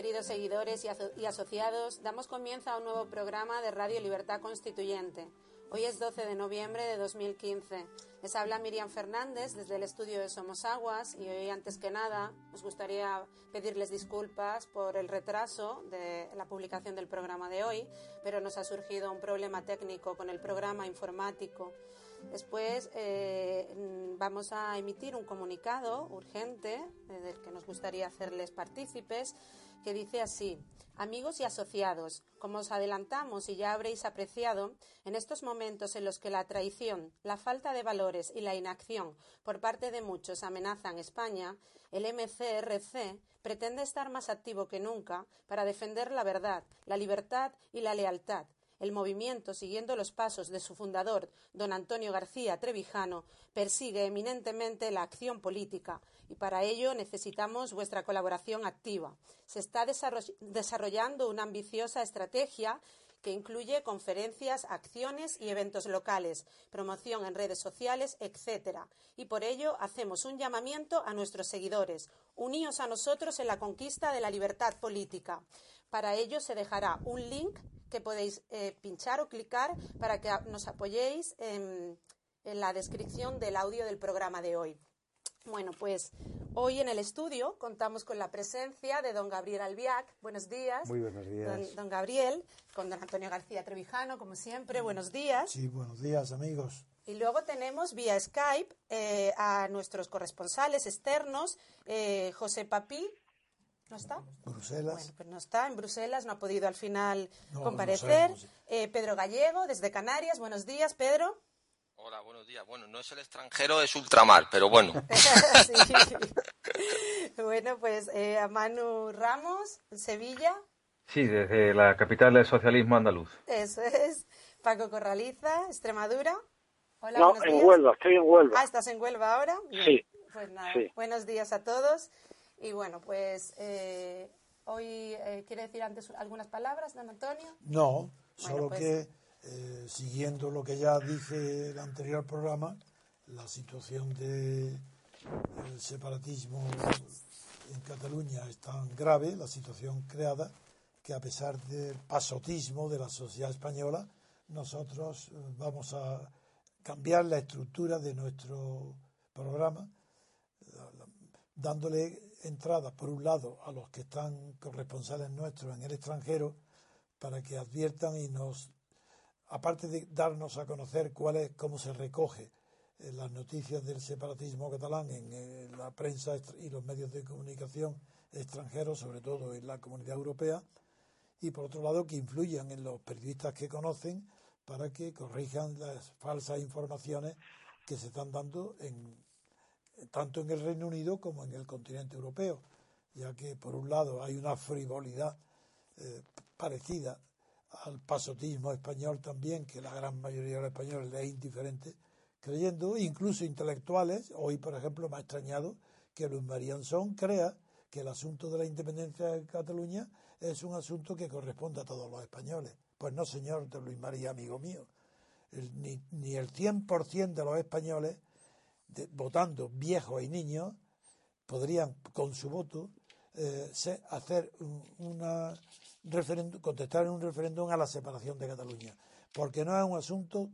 queridos seguidores y, aso y, asociados. Damos comienzo a un nuevo programa de Radio Libertad Constituyente. Hoy es 12 de noviembre de 2015. Les habla Miriam Fernández desde el estudio de Somos Aguas y hoy, antes que nada, nos gustaría pedirles disculpas por el retraso de la publicación del programa de hoy, pero nos ha surgido un problema técnico con el programa informático. Después eh, vamos a emitir un comunicado urgente eh, del que nos gustaría hacerles partícipes que dice así. Amigos y asociados, como os adelantamos y ya habréis apreciado, en estos momentos en los que la traición, la falta de valores y la inacción por parte de muchos amenazan España, el MCRC pretende estar más activo que nunca para defender la verdad, la libertad y la lealtad, el movimiento, siguiendo los pasos de su fundador, don Antonio García Trevijano, persigue eminentemente la acción política y para ello necesitamos vuestra colaboración activa. Se está desarrollando una ambiciosa estrategia que incluye conferencias, acciones y eventos locales, promoción en redes sociales, etc. Y por ello hacemos un llamamiento a nuestros seguidores. Uníos a nosotros en la conquista de la libertad política. Para ello se dejará un link que podéis eh, pinchar o clicar para que nos apoyéis en, en la descripción del audio del programa de hoy. Bueno, pues hoy en el estudio contamos con la presencia de don Gabriel Albiac. Buenos días. Muy buenos días. Don, don, Gabriel, con don Antonio García Trevijano, como siempre. Buenos días. Sí, buenos días, amigos. Y luego tenemos vía Skype eh, a nuestros corresponsales externos, eh, José Papí. ¿No está? Bruselas. Bueno, pues no está en Bruselas, no ha podido al final no, comparecer. No eh, Pedro Gallego, desde Canarias. Buenos días, Pedro. Hola, buenos días. Bueno, no es el extranjero, es ultramar, pero bueno. sí. Bueno, pues eh, a Manu Ramos, Sevilla. Sí, desde la capital del socialismo andaluz. Eso es. Paco Corraliza, Extremadura. Hola, no, en días. Huelva, estoy en Huelva. Ah, ¿estás en Huelva ahora? Sí. Pues nada, sí. buenos días a todos. Y bueno, pues eh, hoy eh, quiere decir antes algunas palabras, don Antonio. No, solo pues... que eh, siguiendo lo que ya dije en el anterior programa, la situación del de separatismo en Cataluña es tan grave, la situación creada, que a pesar del pasotismo de la sociedad española, nosotros vamos a cambiar la estructura de nuestro programa, dándole entrada, por un lado, a los que están corresponsales nuestros en el extranjero, para que adviertan y nos aparte de darnos a conocer cuál es, cómo se recoge eh, las noticias del separatismo catalán en eh, la prensa y los medios de comunicación extranjeros, sobre todo en la comunidad europea, y por otro lado que influyan en los periodistas que conocen para que corrijan las falsas informaciones que se están dando en, tanto en el Reino Unido como en el continente europeo, ya que por un lado hay una frivolidad eh, parecida al pasotismo español también, que la gran mayoría de los españoles le es indiferente, creyendo, incluso intelectuales, hoy por ejemplo me ha extrañado que Luis Marianzón crea que el asunto de la independencia de Cataluña es un asunto que corresponde a todos los españoles. Pues no, señor de Luis María, amigo mío. Ni, ni el 100% de los españoles, de, votando viejos y niños, podrían con su voto eh, hacer un, una referéndum, contestar en un referéndum a la separación de Cataluña, porque no es un asunto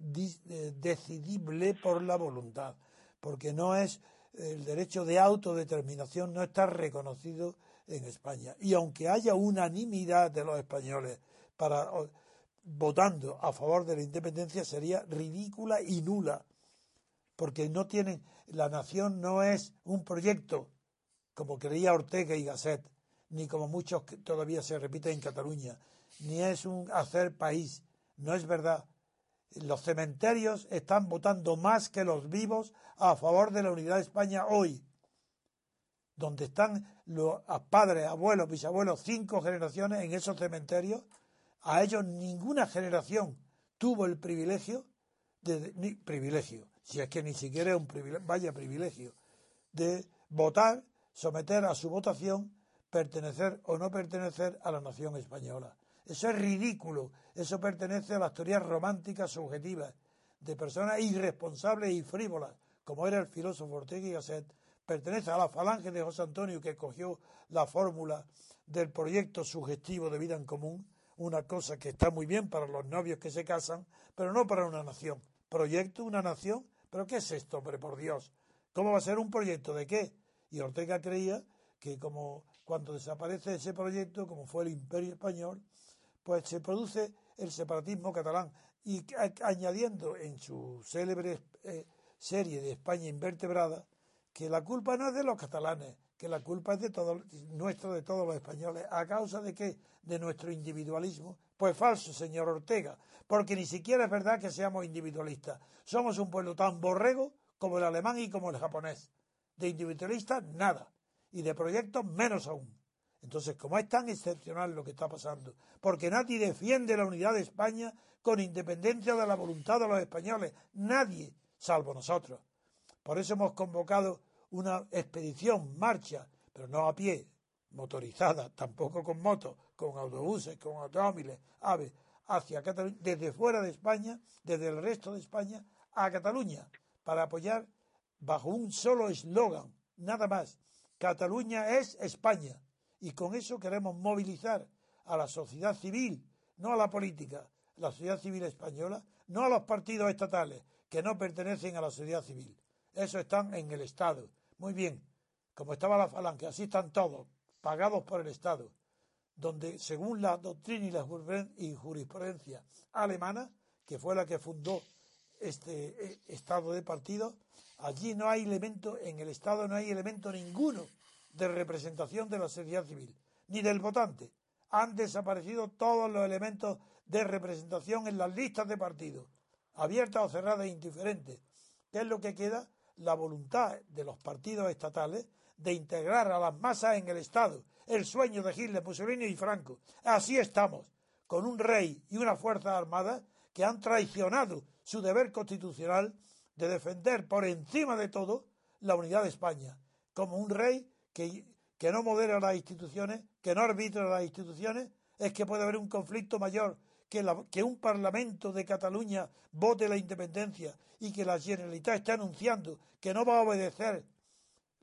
eh, decidible por la voluntad, porque no es el derecho de autodeterminación no está reconocido en España. Y aunque haya unanimidad de los españoles para votando a favor de la independencia sería ridícula y nula, porque no tienen la nación no es un proyecto como creía Ortega y Gasset, ni como muchos que todavía se repiten en Cataluña, ni es un hacer país. No es verdad. Los cementerios están votando más que los vivos a favor de la unidad de España hoy. Donde están los padres, abuelos, bisabuelos, cinco generaciones en esos cementerios, a ellos ninguna generación tuvo el privilegio de, ni, privilegio, si es que ni siquiera es un privilegio, vaya privilegio, de votar, someter a su votación pertenecer o no pertenecer a la nación española. Eso es ridículo. Eso pertenece a las teorías románticas subjetivas de personas irresponsables y frívolas, como era el filósofo Ortega y Gasset, pertenece a la falange de José Antonio que cogió la fórmula del proyecto sugestivo de vida en común, una cosa que está muy bien para los novios que se casan, pero no para una nación. Proyecto, una nación, pero ¿qué es esto, hombre, por Dios? ¿Cómo va a ser un proyecto de qué? Y Ortega creía que como cuando desaparece ese proyecto, como fue el Imperio Español, pues se produce el separatismo catalán y añadiendo en su célebre eh, serie de España invertebrada que la culpa no es de los catalanes, que la culpa es de todo, nuestra, de todos los españoles. ¿A causa de qué? De nuestro individualismo. Pues falso, señor Ortega, porque ni siquiera es verdad que seamos individualistas. Somos un pueblo tan borrego como el alemán y como el japonés. De individualistas, nada. Y de proyectos, menos aún. Entonces, como es tan excepcional lo que está pasando, porque nadie defiende la unidad de España con independencia de la voluntad de los españoles, nadie, salvo nosotros. Por eso hemos convocado una expedición, marcha, pero no a pie, motorizada, tampoco con motos, con autobuses, con automóviles, aves, hacia Cataluña, desde fuera de España, desde el resto de España, a Cataluña, para apoyar bajo un solo eslogan, nada más. Cataluña es España. Y con eso queremos movilizar a la sociedad civil, no a la política, la sociedad civil española, no a los partidos estatales, que no pertenecen a la sociedad civil. Eso están en el Estado. Muy bien, como estaba la falange, así están todos, pagados por el Estado, donde según la doctrina y la jurisprudencia alemana, que fue la que fundó este eh, Estado de partido, allí no hay elemento, en el Estado no hay elemento ninguno de representación de la sociedad civil, ni del votante. Han desaparecido todos los elementos de representación en las listas de partidos, abiertas o cerradas e indiferentes. ¿Qué es lo que queda? la voluntad de los partidos estatales de integrar a las masas en el Estado, el sueño de Hitler, Mussolini y Franco. Así estamos, con un rey y una fuerza armada que han traicionado su deber constitucional de defender por encima de todo la unidad de España, como un rey que, que no modera las instituciones, que no arbitra las instituciones, es que puede haber un conflicto mayor que, que, un Parlamento de Cataluña vote la independencia y que la Generalitat está anunciando que no va a obedecer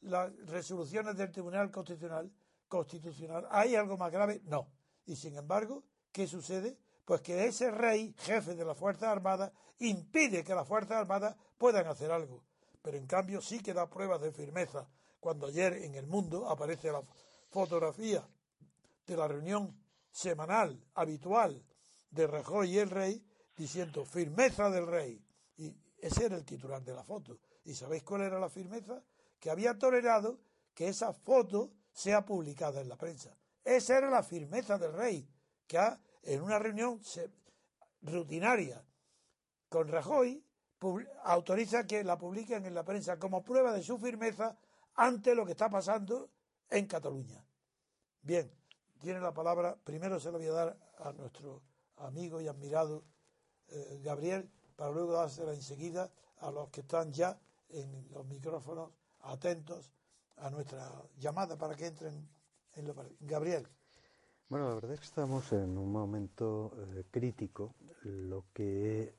las resoluciones del Tribunal Constitucional, Constitucional, ¿hay algo más grave? No. Y sin embargo, ¿qué sucede? Pues que ese rey, jefe de las Fuerzas Armadas, impide que las Fuerzas Armadas puedan hacer algo. Pero en cambio sí que da pruebas de firmeza. Cuando ayer en el mundo aparece la fotografía de la reunión semanal, habitual, de Rajoy y el rey, diciendo firmeza del rey. Y ese era el titular de la foto. ¿Y sabéis cuál era la firmeza? Que había tolerado que esa foto sea publicada en la prensa. Esa era la firmeza del rey, que en una reunión rutinaria con Rajoy autoriza que la publiquen en la prensa como prueba de su firmeza ante lo que está pasando en Cataluña. Bien, tiene la palabra, primero se la voy a dar a nuestro amigo y admirado eh, Gabriel, para luego dársela enseguida a los que están ya en los micrófonos atentos a nuestra llamada para que entren en lo Gabriel. Bueno, la verdad es que estamos en un momento eh, crítico. Lo que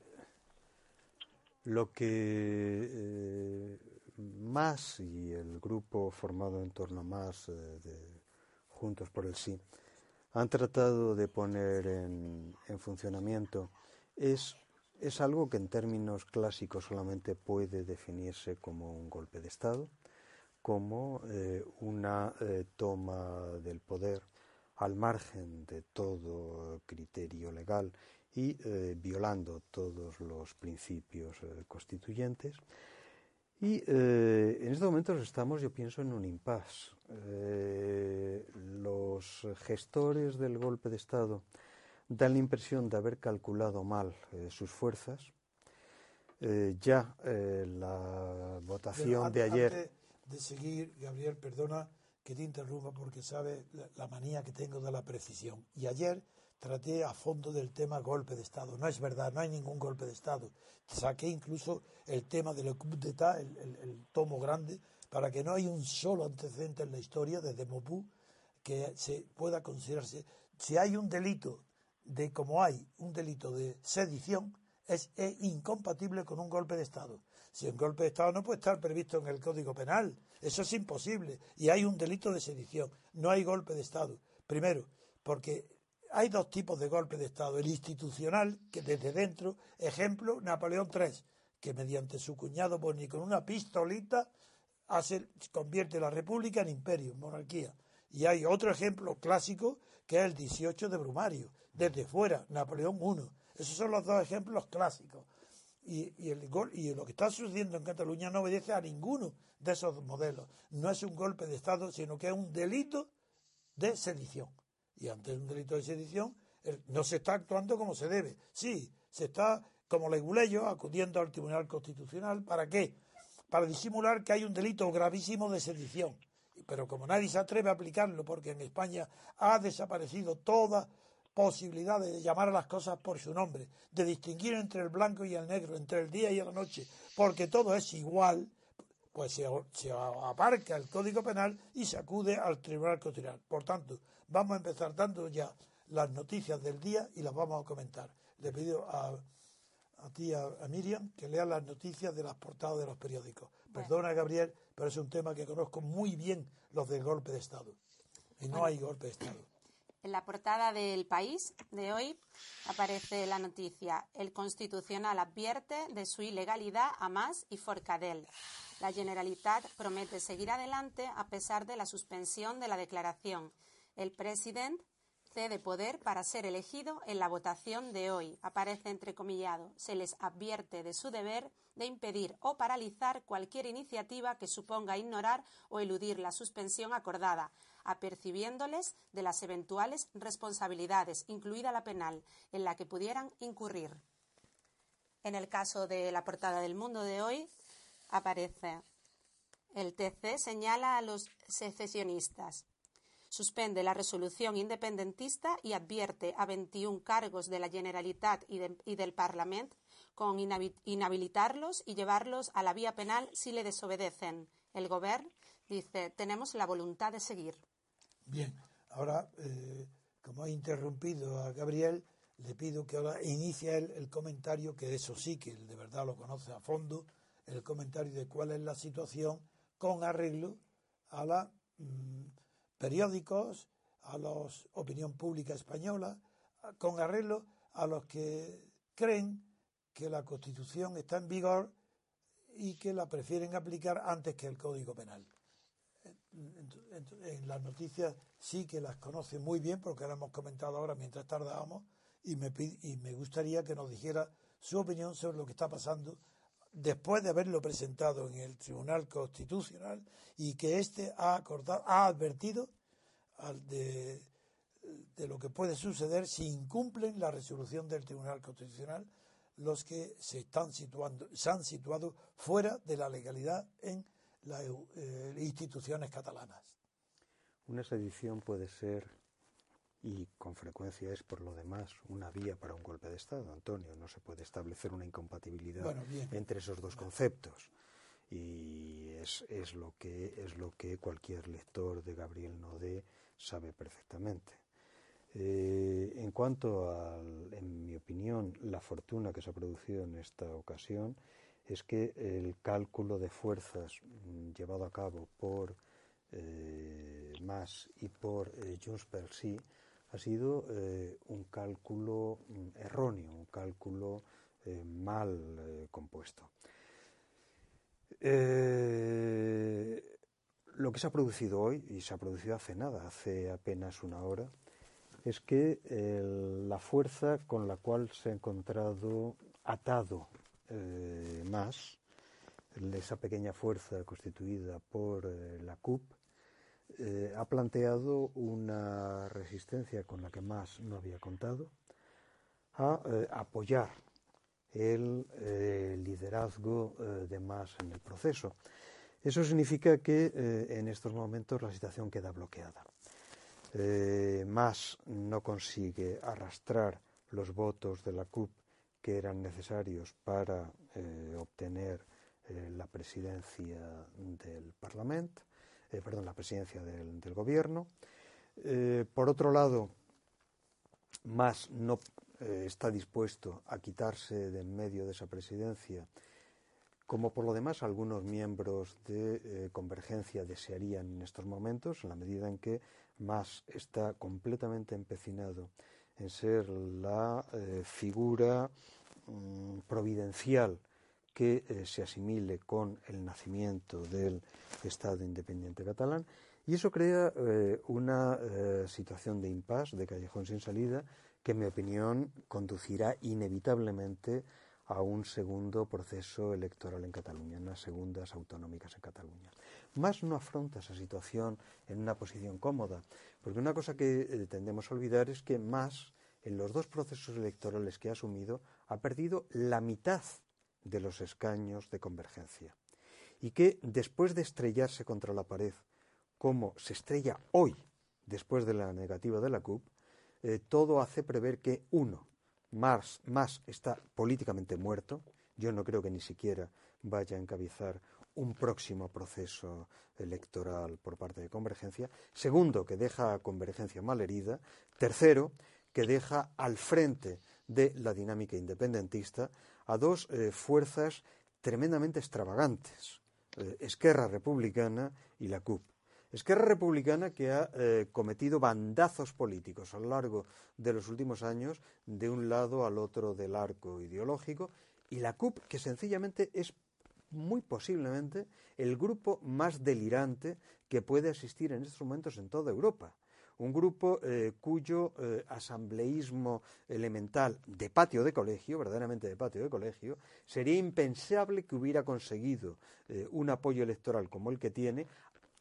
lo que eh, más y el grupo formado en torno a más de Juntos por el Sí han tratado de poner en, funcionamiento es, es algo que en términos clásicos solamente puede definirse como un golpe de Estado, como eh, una eh, toma del poder al margen de todo criterio legal y eh, violando todos los principios constituyentes. Y en estos momentos estamos, yo pienso, en un impasse. Los gestores del golpe de Estado dan la impresión de haber calculado mal eh, sus fuerzas. Eh, ya la votación de ayer. Antes de seguir, Gabriel, perdona que te interrumpa porque sabes la, manía que tengo de la precisión. Y ayer traté a fondo del tema golpe de Estado. No es verdad, no hay ningún golpe de Estado. Saqué incluso el tema del coup d'État, el, el tomo grande, para que no haya un solo antecedente en la historia desde Mopú que se pueda considerarse. Si hay un delito de como hay un delito de sedición, es, incompatible con un golpe de Estado. Si un golpe de Estado no puede estar previsto en el Código Penal, eso es imposible. Y hay un delito de sedición, no hay golpe de Estado. Primero, porque hay dos tipos de golpe de Estado. El institucional, que desde dentro, ejemplo, Napoleón III, que mediante su cuñado Boni con una pistolita hace, convierte la república en imperio, monarquía. Y hay otro ejemplo clásico que es el 18 de Brumario, desde fuera, Napoleón I. Esos son los dos ejemplos clásicos. Y, el, y lo que está sucediendo en Cataluña no obedece a ninguno de esos modelos. No es un golpe de Estado, sino que es un delito de sedición. Y ante un delito de sedición no se está actuando como se debe. Sí, se está, como leguleyo, acudiendo al Tribunal Constitucional. ¿Para qué? Para disimular que hay un delito gravísimo de sedición. Pero como nadie se atreve a aplicarlo, porque en España ha desaparecido toda posibilidad de llamar a las cosas por su nombre, de distinguir entre el blanco y el negro, entre el día y la noche, porque todo es igual, pues se, se, aparca el Código Penal y se acude al Tribunal Constitucional. Por tanto, vamos a empezar dando ya las noticias del día y las vamos a comentar. Le pido a, a ti, a, Miriam, que lea las noticias de las portadas de los periódicos. Perdona, Gabriel, pero es un tema que conozco muy bien, los del golpe de Estado. Y no hay golpe de Estado. En la portada del país de hoy aparece la noticia El Constitucional advierte de su ilegalidad a Mas y Forcadell. La Generalitat promete seguir adelante a pesar de la suspensión de la declaración. El presidente cede poder para ser elegido en la votación de hoy. Aparece entrecomillado. Se les advierte de su deber de impedir o paralizar cualquier iniciativa que suponga ignorar o eludir la suspensión acordada, apercibiéndoles de las eventuales responsabilidades, incluida la penal, en la que pudieran incurrir. En el caso de la portada del mundo de hoy, aparece. El TC señala a los secesionistas. Suspende la resolución independentista y advierte a 21 cargos de la Generalitat y, del Parlamento con inhabilitarlos y llevarlos a la vía penal si le desobedecen. El Gobierno dice, tenemos la voluntad de seguir. Bien, ahora, eh, como ha interrumpido a Gabriel, le pido que ahora inicie el comentario, que eso sí, que de verdad lo conoce a fondo, el comentario de cuál es la situación con arreglo a los mm, periódicos, a la opinión pública española, con arreglo a los que creen que la Constitución está en vigor y que la prefieren aplicar antes que el Código Penal. En las noticias sí que las conoce muy bien porque las hemos comentado ahora mientras tardábamos y me, y me gustaría que nos dijera su opinión sobre lo que está pasando después de haberlo presentado en el Tribunal Constitucional y que éste ha, acordado, ha advertido de, de, lo que puede suceder si incumplen la resolución del Tribunal Constitucional los que se están situando, se han situado fuera de la legalidad en las eh, instituciones catalanas. Una sedición puede ser y con frecuencia es por lo demás una vía para un golpe de Estado, Antonio. No se puede establecer una incompatibilidad entre esos dos conceptos. Y es, es, lo que, es lo que cualquier lector de Gabriel Nodé sabe perfectamente. Eh, en cuanto a, en mi opinión, la fortuna que se ha producido en esta ocasión, es que el cálculo de fuerzas mm, llevado a cabo por eh, Mas y por eh, Junts per sí ha sido eh, un cálculo mm, erróneo, un cálculo eh, mal eh, compuesto. lo que se ha producido hoy, y se ha producido hace nada, hace apenas una hora, es que la fuerza con la cual se ha encontrado atado más, esa pequeña fuerza constituida por la CUP, eh, ha planteado una resistencia con la que más no había contado a eh, apoyar el eh, liderazgo de más en el proceso. Eso significa que en estos momentos la situación queda bloqueada. más no consigue arrastrar los votos de la CUP que eran necesarios para obtener la presidencia del Parlamento eh, perdón, la presidencia del, gobierno. Eh, por otro lado, más no eh, está dispuesto a quitarse de en medio de esa presidencia como por lo demás algunos miembros de eh, Convergencia desearían en estos momentos, en la medida en que Mas está completamente empecinado en ser la eh, figura mm, providencial que eh, se asimile con el nacimiento del Estado independiente catalán, y eso crea una situación de impasse, de callejón sin salida, que en mi opinión conducirá inevitablemente a un segundo proceso electoral en Cataluña, unas segundas autonómicas en Cataluña. Más no afronta esa situación en una posición cómoda, porque una cosa que eh, tendemos a olvidar es que más, en los dos procesos electorales que ha asumido, ha perdido la mitad de los escaños de convergencia. Y que después de estrellarse contra la pared, como se estrella hoy, después de la negativa de la CUP, eh, todo hace prever que, uno, más, más está políticamente muerto. Yo no creo que ni siquiera vaya a encabezar un próximo proceso electoral por parte de Convergencia. Segundo, que deja a Convergencia mal herida. Tercero, que deja al frente de la dinámica independentista a dos eh, fuerzas tremendamente extravagantes, eh, Esquerra Republicana y la CUP. Esquerra Republicana que ha eh, cometido bandazos políticos a lo largo de los últimos años de un lado al otro del arco ideológico y la CUP que sencillamente es muy posiblemente el grupo más delirante que puede existir en estos momentos en toda Europa. Un grupo eh, cuyo eh, asambleísmo elemental de patio de colegio, verdaderamente de patio de colegio, sería impensable que hubiera conseguido un apoyo electoral como el que tiene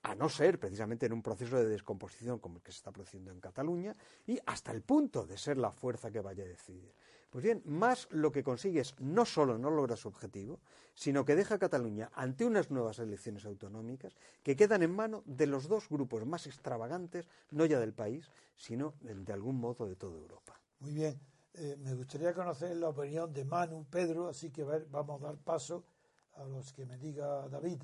a no ser precisamente en un proceso de descomposición como el que se está produciendo en Cataluña, y hasta el punto de ser la fuerza que vaya a decidir. Pues bien, más lo que consigue es no solo no logra su objetivo, sino que deja a Cataluña ante unas nuevas elecciones autonómicas que quedan en mano de los dos grupos más extravagantes, no ya del país, sino de algún modo de toda Europa. Muy bien, eh, me gustaría conocer la opinión de Manu, Pedro, así que vamos a dar paso a los que me diga David.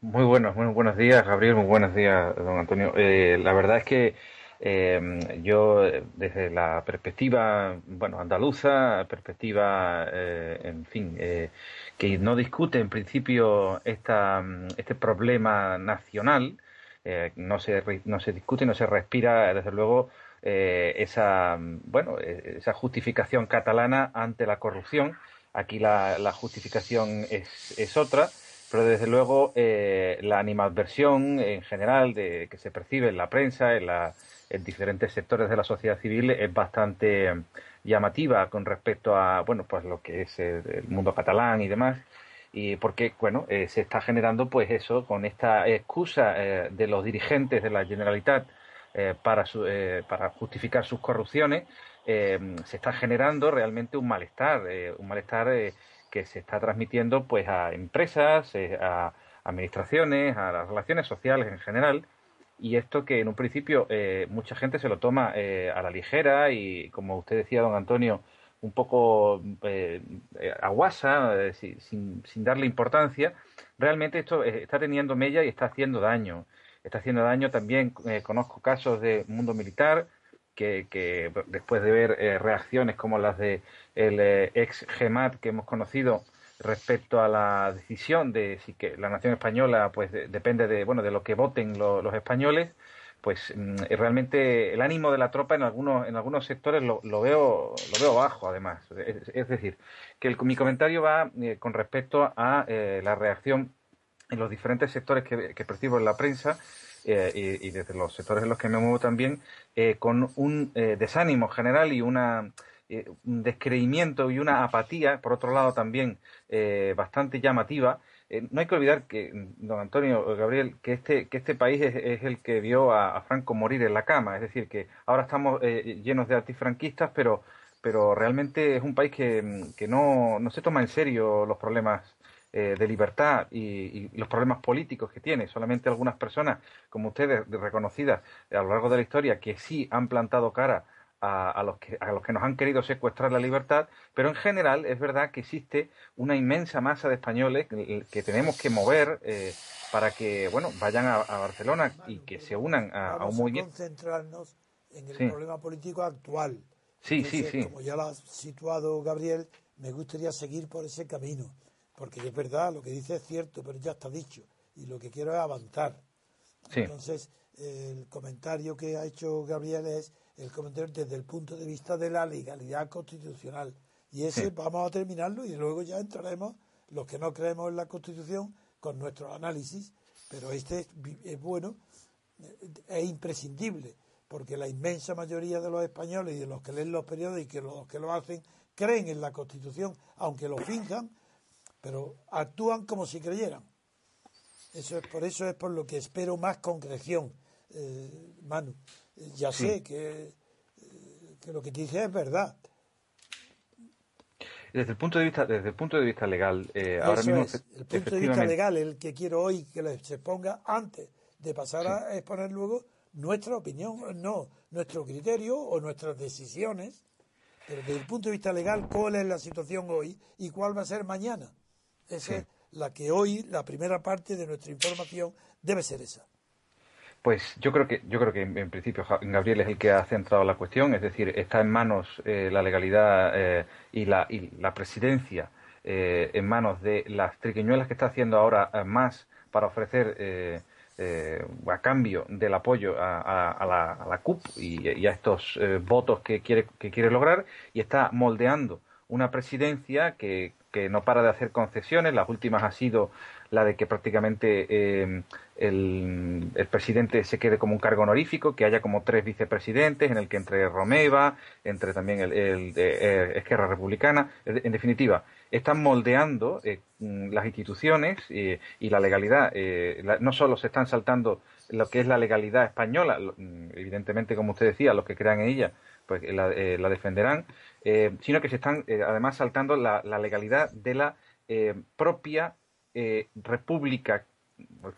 Muy buenos, muy buenos días, Gabriel, muy buenos días, don Antonio. Eh, la verdad es que eh, yo, desde la perspectiva, bueno, andaluza, perspectiva, eh, en fin, que no discute en principio esta, este problema nacional, no, se, no se discute, no se respira, desde luego, esa, bueno, esa justificación catalana ante la corrupción. Aquí la, la justificación es, es otra pero desde luego eh, la animadversión en general de, que se percibe en la prensa, en, la, en diferentes sectores de la sociedad civil, es bastante llamativa con respecto a bueno pues lo que es el, mundo catalán y demás. Y porque bueno eh, se está generando pues eso con esta excusa eh, de los dirigentes de la Generalitat para para justificar sus corrupciones se está generando realmente un malestar un malestar que se está transmitiendo pues a empresas, eh, a administraciones, a las relaciones sociales en general. Y esto que en un principio eh, mucha gente se lo toma eh, a la ligera y, como usted decía, don Antonio, un poco aguasa, sin, sin, darle importancia, realmente esto está teniendo mella y está haciendo daño. Está haciendo daño también, conozco casos de mundo militar, que, después de ver eh, reacciones como las de el eh, ex GEMAT que hemos conocido respecto a la decisión de si que la nación española pues depende de bueno de lo que voten los españoles pues mm, realmente el ánimo de la tropa en algunos en algunos sectores lo, veo lo veo bajo además. Es, decir que mi comentario va eh, con respecto a la reacción en los diferentes sectores que, que percibo en la prensa eh, y, desde los sectores en los que me muevo también, eh, con un eh, desánimo general y una, un descreimiento y una apatía, por otro lado también bastante llamativa. no hay que olvidar que, don Antonio Gabriel, que este, que este país es, el que vio a, Franco morir en la cama, es decir, que ahora estamos llenos de antifranquistas, pero pero realmente es un país que, que no, no se toma en serio los problemas eh, de libertad y, los problemas políticos que tiene. Solamente algunas personas, como ustedes, reconocidas a lo largo de la historia, que sí han plantado cara a, los que, a los que nos han querido secuestrar la libertad, pero en general es verdad que existe una inmensa masa de españoles que, tenemos que mover eh, para que bueno vayan a, Barcelona y que se unan a, un movimiento. concentrarnos en el problema político actual. Sí, sí, sí. Como ya lo ha situado Gabriel, me gustaría seguir por ese camino, porque es verdad, lo que dice es cierto, pero ya está dicho, y lo que quiero es avanzar. Entonces, el comentario que ha hecho Gabriel es el comentario desde el punto de vista de la legalidad constitucional. Y ese vamos a terminarlo y luego ya entraremos, los que no creemos en la Constitución, con nuestro análisis, pero este es, bueno, es imprescindible, porque la inmensa mayoría de los españoles y de los que leen los periódicos y que los que lo hacen creen en la Constitución, aunque lo finjan, pero actúan como si creyeran. Eso es por eso es por lo que espero más concreción, eh, Manu. Ya sé que, que, lo que te dice es verdad. Desde el punto de vista, desde el punto de vista legal, eh, ahora mismo el punto de vista legal, el que quiero hoy que se ponga antes de pasar a exponer luego nuestra opinión, no nuestro criterio o nuestras decisiones, pero desde el punto de vista legal, cuál es la situación hoy y cuál va a ser mañana. Esa es la que hoy, la primera parte de nuestra información debe ser esa. Pues yo creo que yo creo que en, principio Gabriel es el que ha centrado la cuestión, es decir, está en manos eh, la legalidad eh, y, la, y la presidencia eh, en manos de las triquiñuelas que está haciendo ahora más para ofrecer a cambio del apoyo a, la, CUP y, a estos votos que quiere que quiere lograr y está moldeando una presidencia que, que no para de hacer concesiones. Las últimas ha sido la de que prácticamente eh, el, presidente se quede como un cargo honorífico, que haya como tres vicepresidentes, en el que entre Romeva, entre también el, el, eh, Esquerra Republicana. En definitiva, están moldeando eh, las instituciones y la legalidad. no solo se están saltando lo que es la legalidad española, evidentemente, como usted decía, los que crean en ella, pues la, defenderán, sino que se están además saltando la, la legalidad de la propia eh, república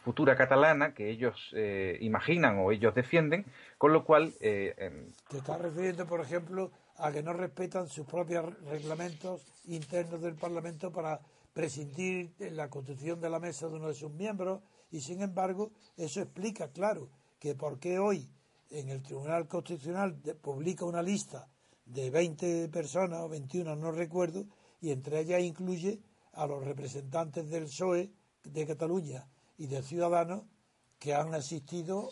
futura catalana que ellos eh, imaginan o ellos defienden, con lo cual... Eh, Te estás refiriendo, por ejemplo, a que no respetan sus propios reglamentos internos del Parlamento para prescindir en la constitución de la mesa de uno de sus miembros y, sin embargo, eso explica, claro, que por qué hoy en el Tribunal Constitucional publica una lista de 20 personas o 21, no recuerdo, y entre ellas incluye a los representantes del PSOE de Cataluña y de Ciudadanos que han asistido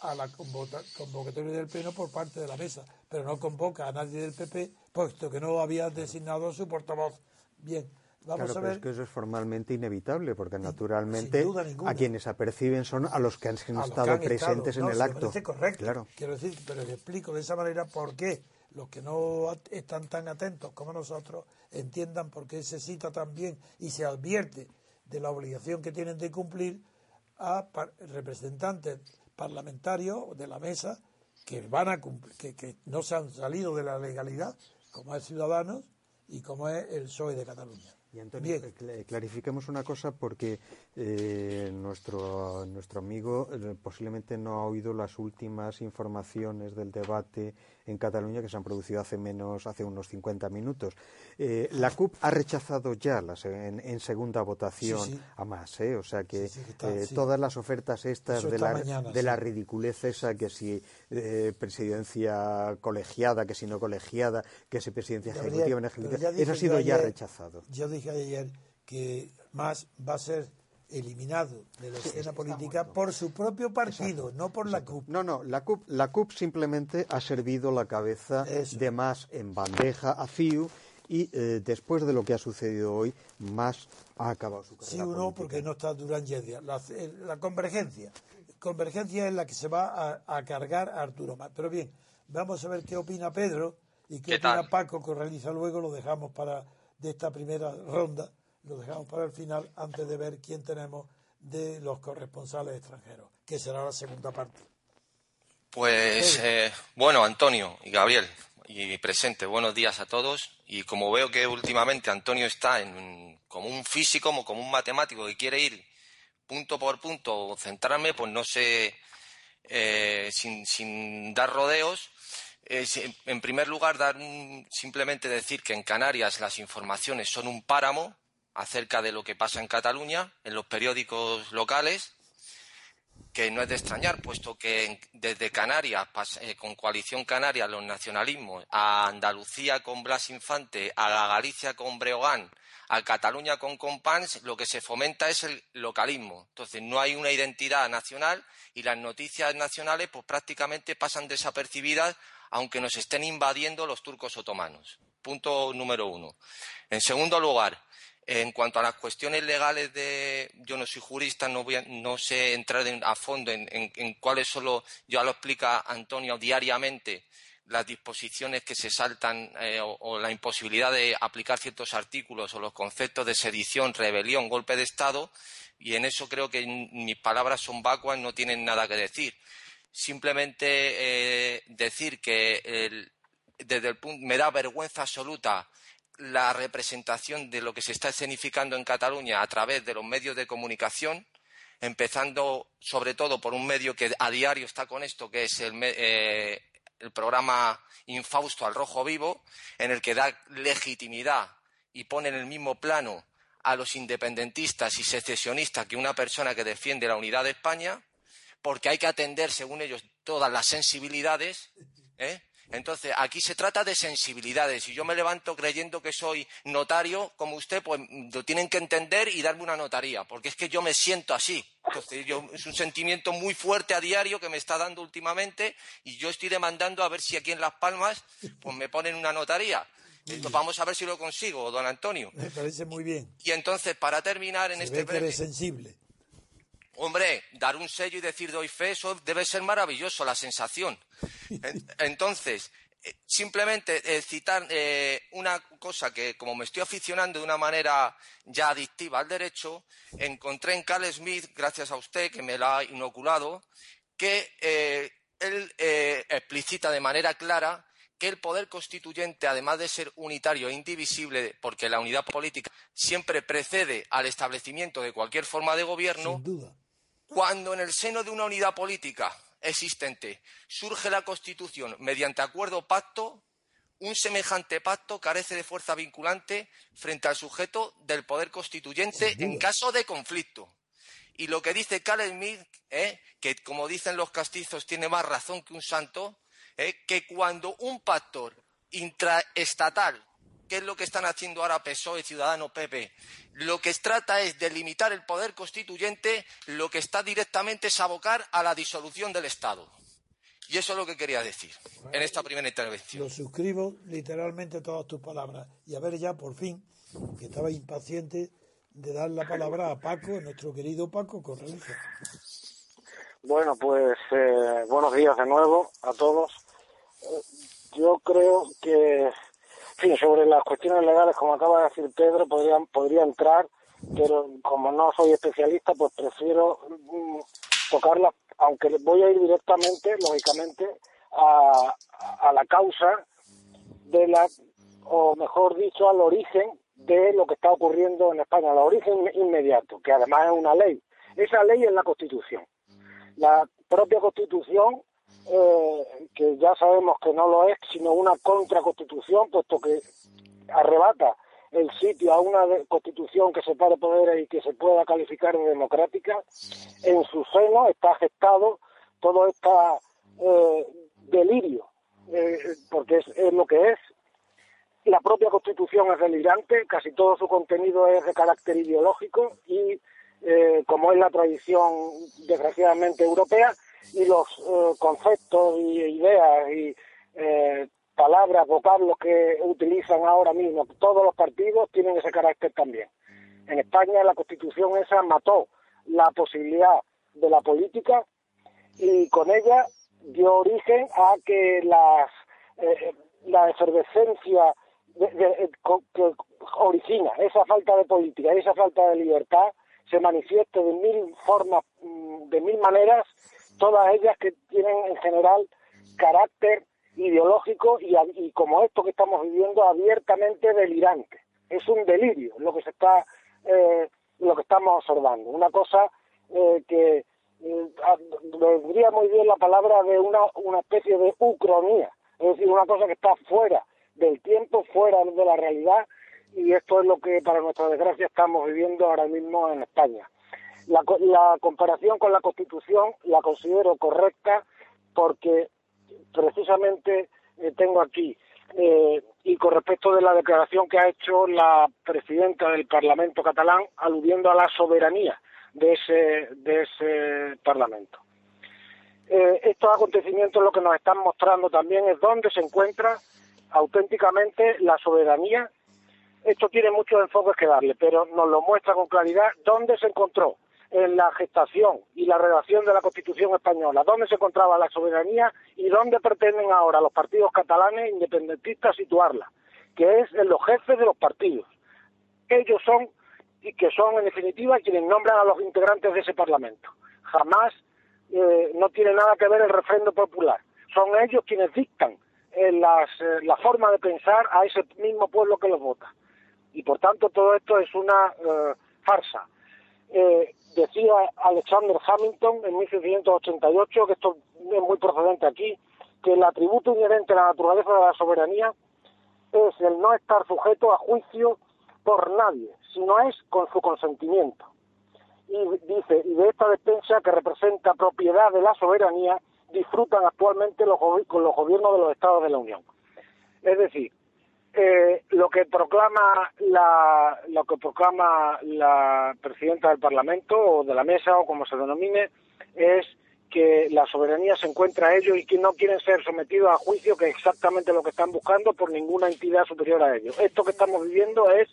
a la convocatoria del Pleno por parte de la mesa, pero no convoca a nadie del PP, puesto que no había designado a su portavoz. Bien, vamos a ver. es que eso es formalmente inevitable, porque naturalmente a quienes aperciben son a los que han, estado presentes en el acto. correcto. Claro. Quiero decir, pero le explico de esa manera por qué los que no están tan atentos como nosotros entiendan por qué se cita también y se advierte de la obligación que tienen de cumplir a representantes parlamentarios de la mesa que van a que, que no se han salido de la legalidad, como es Ciudadanos y como es el PSOE de Cataluña. Y Antonio, eh, clarifiquemos una cosa porque eh, nuestro, nuestro amigo eh, posiblemente no ha oído las últimas informaciones del debate en Cataluña que se han producido hace menos, hace unos 50 minutos. la CUP ha rechazado ya las, en, segunda votación a más, o sea que todas las ofertas estas de la, de la ridiculez esa, que si presidencia colegiada, que si no colegiada, que si presidencia ejecutiva, ejecutiva, eso ha sido ya rechazado. dije ayer que más va a ser eliminado de la escena política por su propio partido, no por la CUP. No, no, la CUP, la CUP simplemente ha servido la cabeza de más en bandeja a CIU y eh, después de lo que ha sucedido hoy, más ha acabado su carrera. Sí o no, porque no está Durán Yedia. La, la, convergencia. Convergencia es la que se va a, cargar a Arturo Más. Pero bien, vamos a ver qué opina Pedro y qué, opina Paco, que realiza luego, lo dejamos para de esta primera ronda. Lo dejamos para el final antes de ver quién tenemos de los corresponsales extranjeros, que será la segunda parte. Pues eh, bueno, Antonio y Gabriel y presente, buenos días a todos. Y como veo que últimamente Antonio está en, como un físico, como, como un matemático que quiere ir punto por punto, centrarme, pues no sé, eh, sin, sin dar rodeos, en primer lugar, dar simplemente decir que en Canarias las informaciones son un páramo acerca de lo que pasa en Cataluña, en los periódicos locales. que no es de extrañar, puesto que desde Canarias, eh, con Coalición Canaria, los nacionalismos, a Andalucía con Blas Infante, a Galicia con Breogán, a Cataluña con Compans, lo que se fomenta es el localismo. Entonces, no hay una identidad nacional y las noticias nacionales pues prácticamente pasan desapercibidas aunque nos estén invadiendo los turcos otomanos. Punto número uno. En segundo lugar, en cuanto a las cuestiones legales de, yo no soy jurista, no, no sé entrar a fondo en, cuáles son los, ya lo explica Antonio diariamente, las disposiciones que se saltan eh, o, la imposibilidad de aplicar ciertos artículos o los conceptos de sedición, rebelión, golpe de Estado, y en eso creo que mis palabras son vacuas, no tienen nada que decir. Simplemente eh, decir que desde el punto, me da vergüenza absoluta la representación de lo que se está escenificando en Cataluña a través de los medios de comunicación, empezando sobre todo por un medio que a diario está con esto, que es el, eh, programa Infausto al Rojo Vivo, en el que da legitimidad y pone en el mismo plano a los independentistas y secesionistas que una persona que defiende la unidad de España, porque hay que atender, según ellos, todas las sensibilidades, ¿eh? Entonces, aquí se trata de sensibilidades. Si yo me levanto creyendo que soy notario, como usted, pues lo tienen que entender y darme una notaría, porque es que yo me siento así. Entonces, es un sentimiento muy fuerte a diario que me está dando últimamente y yo estoy demandando a ver si aquí en Las Palmas pues me ponen una notaría. Entonces, vamos a ver si lo consigo, don Antonio. Me parece muy bien. Y entonces, para terminar en este ve sensible. Hombre, dar un sello y decir doy fe, eso debe ser maravilloso, la sensación. Entonces, eh, simplemente eh, citar eh, una cosa que, como me estoy aficionando de una manera ya adictiva al derecho, encontré en Carl Smith, gracias a usted, que me la ha inoculado, que él explicita de manera clara que el poder constituyente, además de ser unitario e indivisible, porque la unidad política siempre precede al establecimiento de cualquier forma de gobierno, cuando en el seno de una unidad política existente surge la Constitución mediante acuerdo o pacto, un semejante pacto carece de fuerza vinculante frente al sujeto del poder constituyente en caso de conflicto. Y lo que dice Carl Smith, ¿eh? que como dicen los castizos tiene más razón que un santo, ¿eh? que cuando un pacto intraestatal ¿Qué es lo que están haciendo ahora PSOE, Ciudadano, PP? Lo que trata es de limitar el poder constituyente, lo que está directamente es abocar a la disolución del Estado. Y eso es lo que quería decir en esta primera intervención. Lo suscribo literalmente todas tus palabras. Y a ver ya, por fin, que estaba impaciente de dar la palabra a Paco, nuestro querido Paco Correia. Bueno, pues eh, buenos días de nuevo a todos. Yo creo que fin, sobre las cuestiones legales, como acaba de decir Pedro, podría, podría entrar, pero como no soy especialista, pues prefiero mm, tocarlas, aunque voy a ir directamente, lógicamente, a, a la causa de la, o mejor dicho, al origen de lo que está ocurriendo en España, al origen inmediato, que además es una ley. Esa ley es la Constitución. La propia Constitución eh, que ya sabemos que no lo es, sino una contraconstitución, puesto que arrebata el sitio a una constitución que separe poderes y que se pueda calificar de democrática, en su seno está gestado todo este eh, delirio, eh, porque es, lo que es. La propia constitución es delirante, casi todo su contenido es de carácter ideológico y, eh, como es la tradición desgraciadamente europea, y los eh, conceptos y ideas y eh, palabras, vocablos que utilizan ahora mismo todos los partidos tienen ese carácter también. En España la constitución esa mató la posibilidad de la política y con ella dio origen a que las, eh, la efervescencia que origina esa falta de política y esa falta de libertad se manifieste de mil formas, mm, de mil maneras todas ellas que tienen en general carácter ideológico y, como esto que estamos viviendo abiertamente delirante. Es un delirio lo que se está, eh, lo que estamos observando. Una cosa eh, que eh, vendría muy bien la palabra de una, una especie de ucronía, es decir, una cosa que está fuera del tiempo, fuera de la realidad, y esto es lo que, para nuestra desgracia, estamos viviendo ahora mismo en España. La, comparación con la Constitución la considero correcta porque precisamente eh, tengo aquí eh, y con respecto de la declaración que ha hecho la presidenta del Parlamento catalán aludiendo a la soberanía de ese, de ese Parlamento. Eh, estos acontecimientos lo que nos están mostrando también es dónde se encuentra auténticamente la soberanía. Esto tiene muchos enfoques que darle, pero nos lo muestra con claridad dónde se encontró en la gestación y la redacción de la Constitución española, dónde se encontraba la soberanía y dónde pretenden ahora los partidos catalanes independentistas situarla, que es en los jefes de los partidos. Ellos son, y que son en definitiva quienes nombran a los integrantes de ese Parlamento. Jamás eh, no tiene nada que ver el refrendo popular. Son ellos quienes dictan eh, las, eh, la forma de pensar a ese mismo pueblo que los vota. Y por tanto todo esto es una farsa. Decía Alexander Hamilton en 1788, que esto es muy procedente aquí, que el atributo inherente a la naturaleza de la soberanía es el no estar sujeto a juicio por nadie, sino es con su consentimiento y dice, y de esta despensa que representa propiedad de la soberanía, disfrutan actualmente los, con los gobiernos de los estados de la Unión. Es decir, eh, lo que proclama la lo que proclama la presidenta del Parlamento o de la mesa o como se denomine es que la soberanía se encuentra a ellos y que no quieren ser sometidos a juicio, que es exactamente lo que están buscando por ninguna entidad superior a ellos. Esto que estamos viviendo es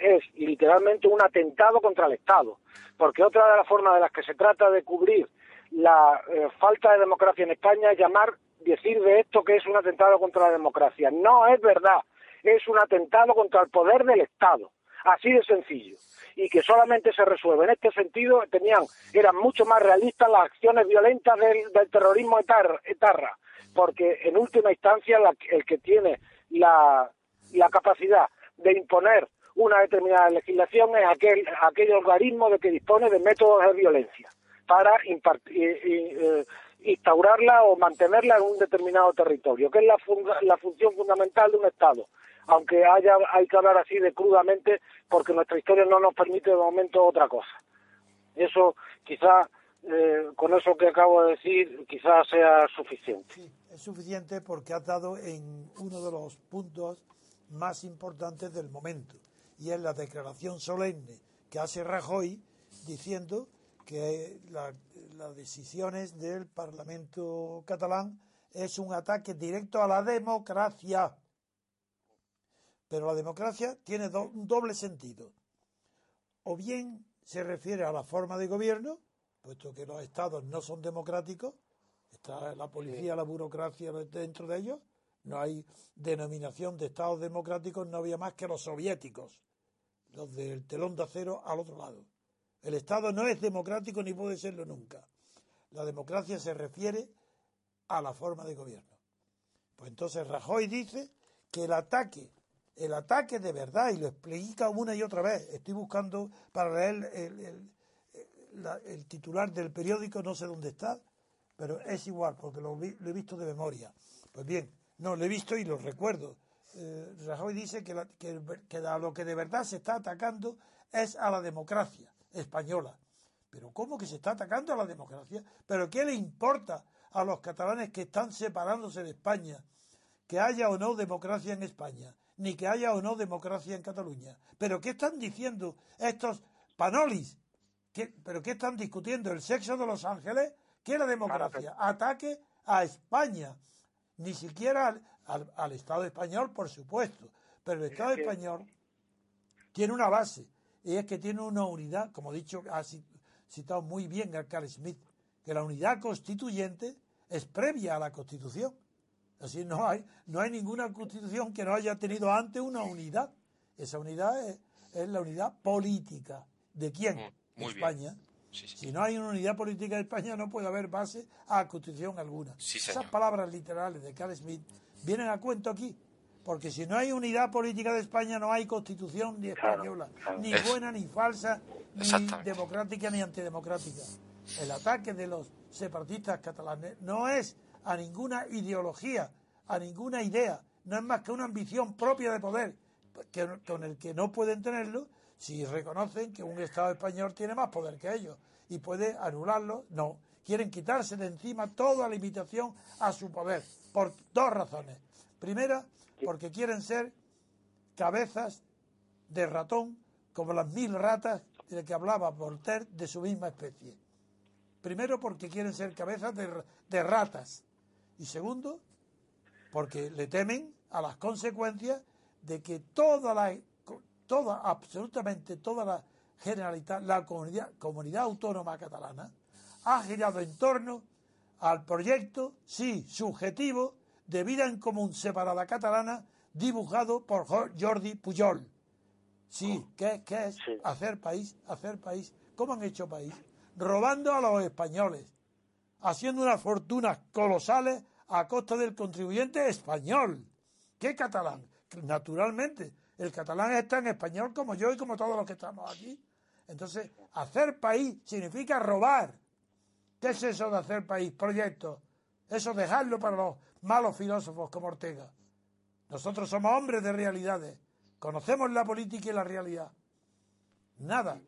es literalmente un atentado contra el Estado, porque otra de las formas de las que se trata de cubrir la eh, falta de democracia en España es llamar, decir de esto que es un atentado contra la democracia. No es verdad, es un atentado contra el poder del Estado, así de sencillo. Y que solamente se resuelve. En este sentido, tenían, eran mucho más realistas las acciones violentas del, terrorismo etarra, porque en última instancia el que tiene la capacidad de imponer una determinada legislación es aquel, aquel organismo de que dispone de métodos de violencia para eh, instaurarla o mantenerla en un determinado territorio, que es la, la función fundamental de un Estado, aunque haya, hay que hablar así de crudamente porque nuestra historia no nos permite de momento otra cosa. Eso quizá, eh, con eso que acabo de decir, quizás sea suficiente. Sí, es suficiente porque ha dado en uno de los puntos más importantes del momento y es la declaración solemne que hace Rajoy diciendo que las decisiones del Parlamento catalán es un ataque directo a la democracia. Pero la democracia tiene un doble sentido. O bien se refiere a la forma de gobierno, puesto que los estados no son democráticos, está la policía, la burocracia dentro de ellos, no hay denominación de estados democráticos, no había más que los soviéticos los del telón de acero al otro lado. El Estado no es democrático ni puede serlo nunca. La democracia se refiere a la forma de gobierno. Pues entonces Rajoy dice que el ataque, el ataque de verdad, y lo explica una y otra vez, estoy buscando para leer el, el, titular del periódico, no sé dónde está, pero es igual, porque lo, he visto de memoria. Pues bien, no, lo he visto y lo recuerdo eh, Rajoy dice que, que, a lo que de verdad se está atacando es a la democracia española. Pero ¿cómo que se está atacando a la democracia? ¿Pero qué le importa a los catalanes que están separándose de España que haya o no democracia en España, ni que haya o no democracia en Cataluña? ¿Pero qué están diciendo estos panolis? ¿Pero qué están discutiendo? ¿El sexo de los ángeles? ¿Qué es la democracia? Ataque a España. Ni siquiera al, Estado español, por supuesto, pero el Estado español tiene una base, y es que tiene una unidad, como he dicho, ha citado muy bien a Carl Smith, que la unidad constituyente es previa a la Constitución. Así no hay, no hay ninguna constitución que no haya tenido antes una unidad. Esa unidad es, la unidad política. ¿De quién? Mm, España. Si no hay una unidad política de España, no puede haber base a constitución alguna. Esas palabras literales de Carl Smith vienen a cuento aquí. Porque si no hay unidad política de España, no hay constitución ni española, ni buena, ni falsa, ni democrática, ni antidemocrática. El ataque de los separatistas catalanes no es a ninguna ideología, a ninguna idea, no es más que una ambición propia de poder, que, con el que no pueden tenerlo, Si reconocen que un Estado español tiene más poder que ellos y puede anularlo, no. Quieren quitarse de encima toda limitación a su poder, por dos razones. Primera, porque quieren ser cabezas de ratón, como las mil ratas de que hablaba Voltaire de su misma especie. Primero, porque quieren ser cabezas de, de ratas. Y segundo, porque le temen a las consecuencias de que toda la, toda, absolutamente toda la generalidad, la comunidad, comunidad autónoma catalana, ha girado en torno al proyecto, sí, subjetivo, de vida en común separada catalana, dibujado por Jordi Pujol. Sí, ¿qué, es? Hacer país, hacer país. ¿Cómo han hecho país? Robando a los españoles, haciendo unas fortunas colosales a costa del contribuyente español. ¿Qué catalán? Naturalmente, el catalán está en español como yo y como todos los que estamos aquí. Entonces, hacer país significa robar. ¿Qué es eso de hacer país? Proyectos. Eso dejarlo para los malos filósofos como Ortega. Nosotros somos hombres de realidades. Conocemos la política y la realidad. Nada.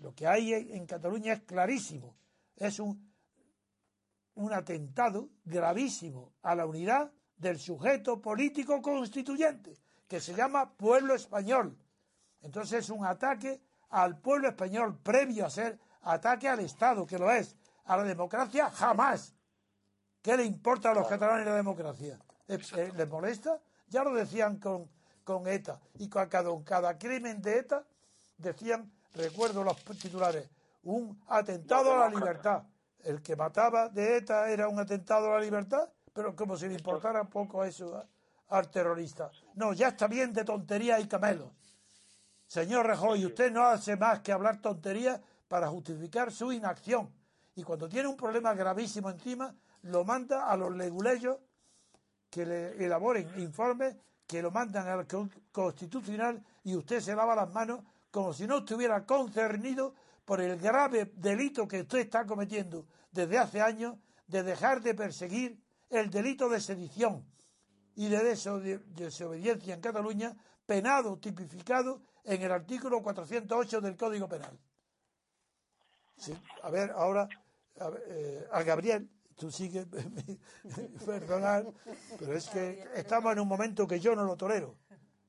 Lo que hay en Cataluña es clarísimo. Es un, un atentado gravísimo a la unidad del sujeto político constituyente, que se llama pueblo español. Entonces es un ataque al pueblo español previo a ser ataque al Estado, que lo es. A la democracia jamás. ¿Qué le importa a los catalanes la democracia? ¿Les molesta? Ya lo decían con, con ETA. Y con cada, cada crimen de ETA decían, recuerdo los titulares, un atentado a la libertad. El que mataba de ETA era un atentado a la libertad, pero como si le importara poco eso al terrorista. No, ya está bien de tonterías y camelos. Señor Rajoy, usted no hace más que hablar tonterías para justificar su inacción. Y cuando tiene un problema gravísimo encima, lo manda a los leguleyos que le elaboren informes que lo mandan al constitucional y usted se lava las manos como si no estuviera concernido por el grave delito que usted está cometiendo desde hace años de dejar de perseguir el delito de sedición y de desobediencia en Cataluña, penado, tipificado en el artículo 408 del Código Penal. a ver, ahora a, eh, a Gabriel, tú sigues, perdonar, pero es que estamos en un momento que yo no lo tolero.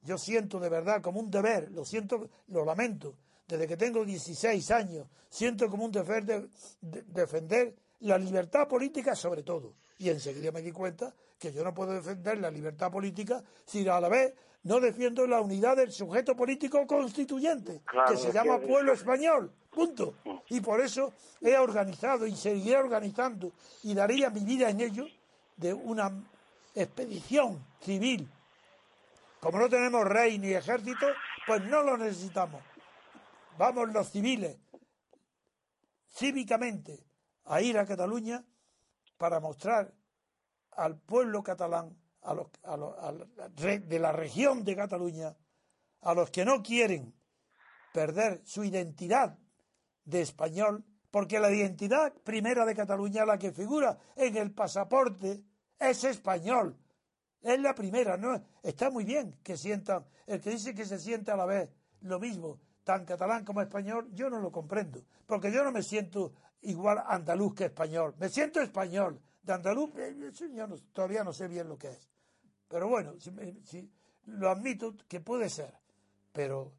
Yo siento de verdad como un deber, lo siento, lo lamento. Desde que tengo 16 años, siento como un deber de, defender la libertad política sobre todo. Y enseguida me di cuenta que yo no puedo defender la libertad política si a la vez no defiendo la unidad del sujeto político constituyente, que se llama pueblo español. Punto. Y por eso he organizado y seguiré organizando y daría mi vida en ello de una expedición civil. Como no tenemos rey ni ejército, pues no lo necesitamos. Vamos los civiles, cívicamente, a ir a Cataluña para mostrar al pueblo catalán, a los, a de la región de Cataluña, a los que no quieren perder su identidad de español, porque la identidad primera de Cataluña, la que figura en el pasaporte, es español. Es la primera, ¿no? Está muy bien que sientan, el que dice que se siente a la vez lo mismo, tan catalán como español, yo no lo comprendo, porque yo no me siento igual andaluz que español, me siento español, de andaluz, eh, yo todavía no sé bien lo que es. Pero bueno, si, lo admito que puede ser, pero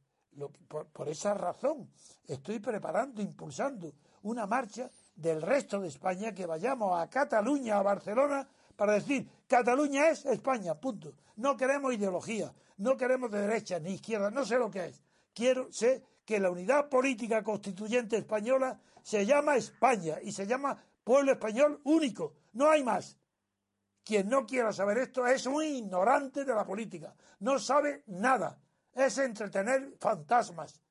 por, esa razón estoy preparando, impulsando una marcha del resto de España que vayamos a Cataluña, a Barcelona, para decir, Cataluña es España, punto. No queremos ideología, no queremos de derecha ni izquierda, no sé lo que es. Quiero, sé que la unidad política constituyente española se llama España y se llama pueblo español único, no hay más. Quien no quiera saber esto es un ignorante de la política, no sabe nada es entretener fantasmas.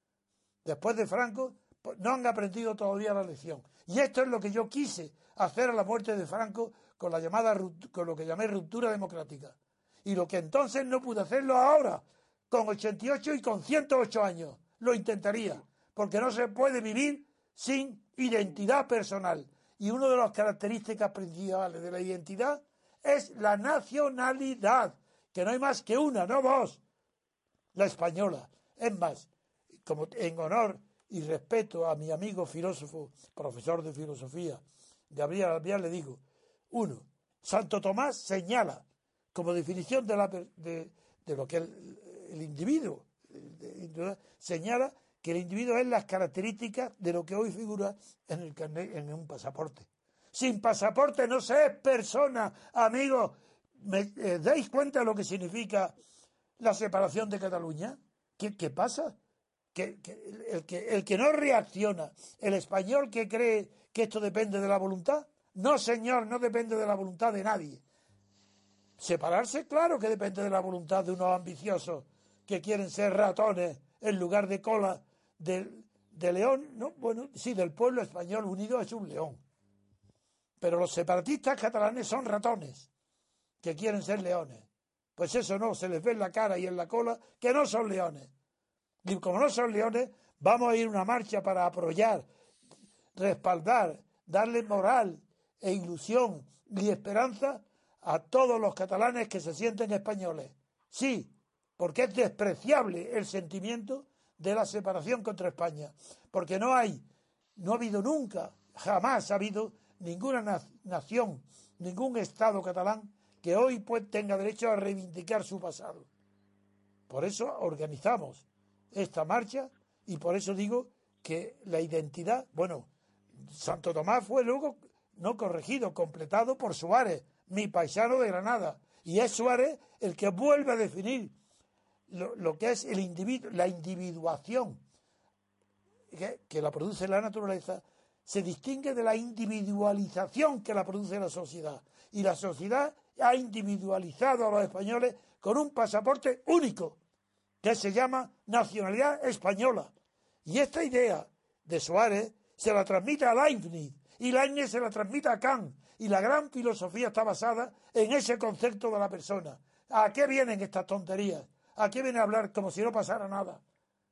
Después de Franco, pues, no han aprendido todavía la lección. Y esto es lo que yo quise hacer a la muerte de Franco con la llamada con lo que llamé ruptura democrática. Y lo que entonces no pude hacerlo ahora, con 88 y con 108 años. Lo intentaría, porque no se puede vivir sin identidad personal. Y una de las características principales de la identidad es la nacionalidad, que no hay más que una, no dos la española. Es más, como en honor y respeto a mi amigo filósofo, profesor de filosofía, Gabriel Albiar, le digo, uno, Santo Tomás señala como definición de, la, de, lo que el, el individuo señala que el individuo es las características de lo que hoy figura en el en un pasaporte. Sin pasaporte no se es persona, amigos. ¿Me eh, dais cuenta de lo que significa la separación de Cataluña? ¿Qué, pasa? Que, el, que, el que no reacciona, el español que cree que esto depende de la voluntad, no señor, no depende de la voluntad de nadie. Separarse, claro que depende de la voluntad de unos ambiciosos que quieren ser ratones en lugar de cola de, de león, no, bueno, sí, del pueblo español unido es un león. Pero los separatistas catalanes son ratones que quieren ser leones. Pues eso no, se les ve en la cara y en la cola que no son leones. Y como no son leones, vamos a ir a una marcha para apoyar, respaldar, darle moral e ilusión y esperanza a todos los catalanes que se sienten españoles. Sí, porque es despreciable el sentimiento de la separación contra España, porque no hay, no ha habido nunca, jamás ha habido ninguna nación, ningún Estado catalán que hoy pues, tenga derecho a reivindicar su pasado. Por eso organizamos esta marcha y por eso digo que la identidad, bueno, Santo Tomás fue luego no corregido, completado por Suárez, mi paisano de Granada, y es Suárez el que vuelve a definir lo, que es el individuo, la individuación que, la produce la naturaleza, se distingue de la individualización que la produce la sociedad. Y la sociedad ha individualizado a los españoles con un pasaporte único, que se llama nacionalidad española. Y esta idea de Suárez se la transmite a Leibniz, y Leibniz se la transmite a Kant, y la gran filosofía está basada en ese concepto de la persona. ¿A qué vienen estas tonterías? ¿A qué viene a hablar como si no pasara nada?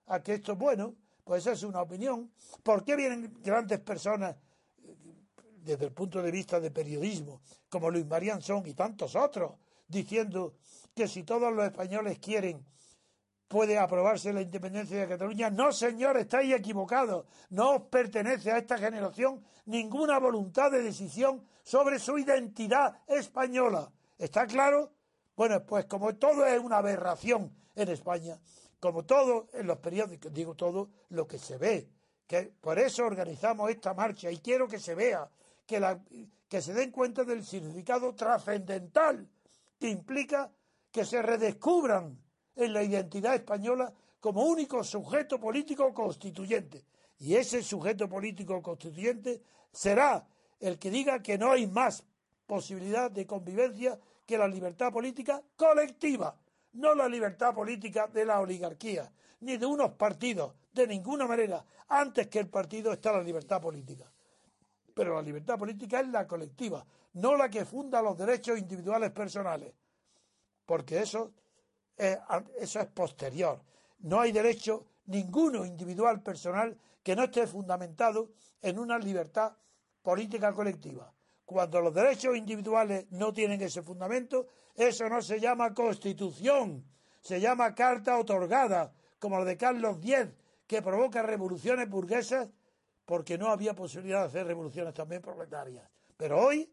¿A que esto es bueno? Pues es una opinión. ¿Por qué vienen grandes personas desde el punto de vista de periodismo, como Luis Son y tantos otros, diciendo que si todos los españoles quieren puede aprobarse la independencia de Cataluña. No, señor, estáis equivocados. No os pertenece a esta generación ninguna voluntad de decisión sobre su identidad española. ¿Está claro? Bueno, pues como todo es una aberración en España, como todo en los periódicos, digo todo lo que se ve, que por eso organizamos esta marcha y quiero que se vea, que, la, que se den cuenta del significado trascendental que implica que se redescubran en la identidad española como único sujeto político constituyente. Y ese sujeto político constituyente será el que diga que no hay más posibilidad de convivencia que la libertad política colectiva, no la libertad política de la oligarquía, ni de unos partidos, de ninguna manera. Antes que el partido está la libertad política. Pero la libertad política es la colectiva, no la que funda los derechos individuales personales. Porque eso es, eso es posterior. No hay derecho ninguno individual personal que no esté fundamentado en una libertad política colectiva. Cuando los derechos individuales no tienen ese fundamento, eso no se llama constitución, se llama carta otorgada, como la de Carlos X, que provoca revoluciones burguesas porque no había posibilidad de hacer revoluciones también proletarias. Pero hoy,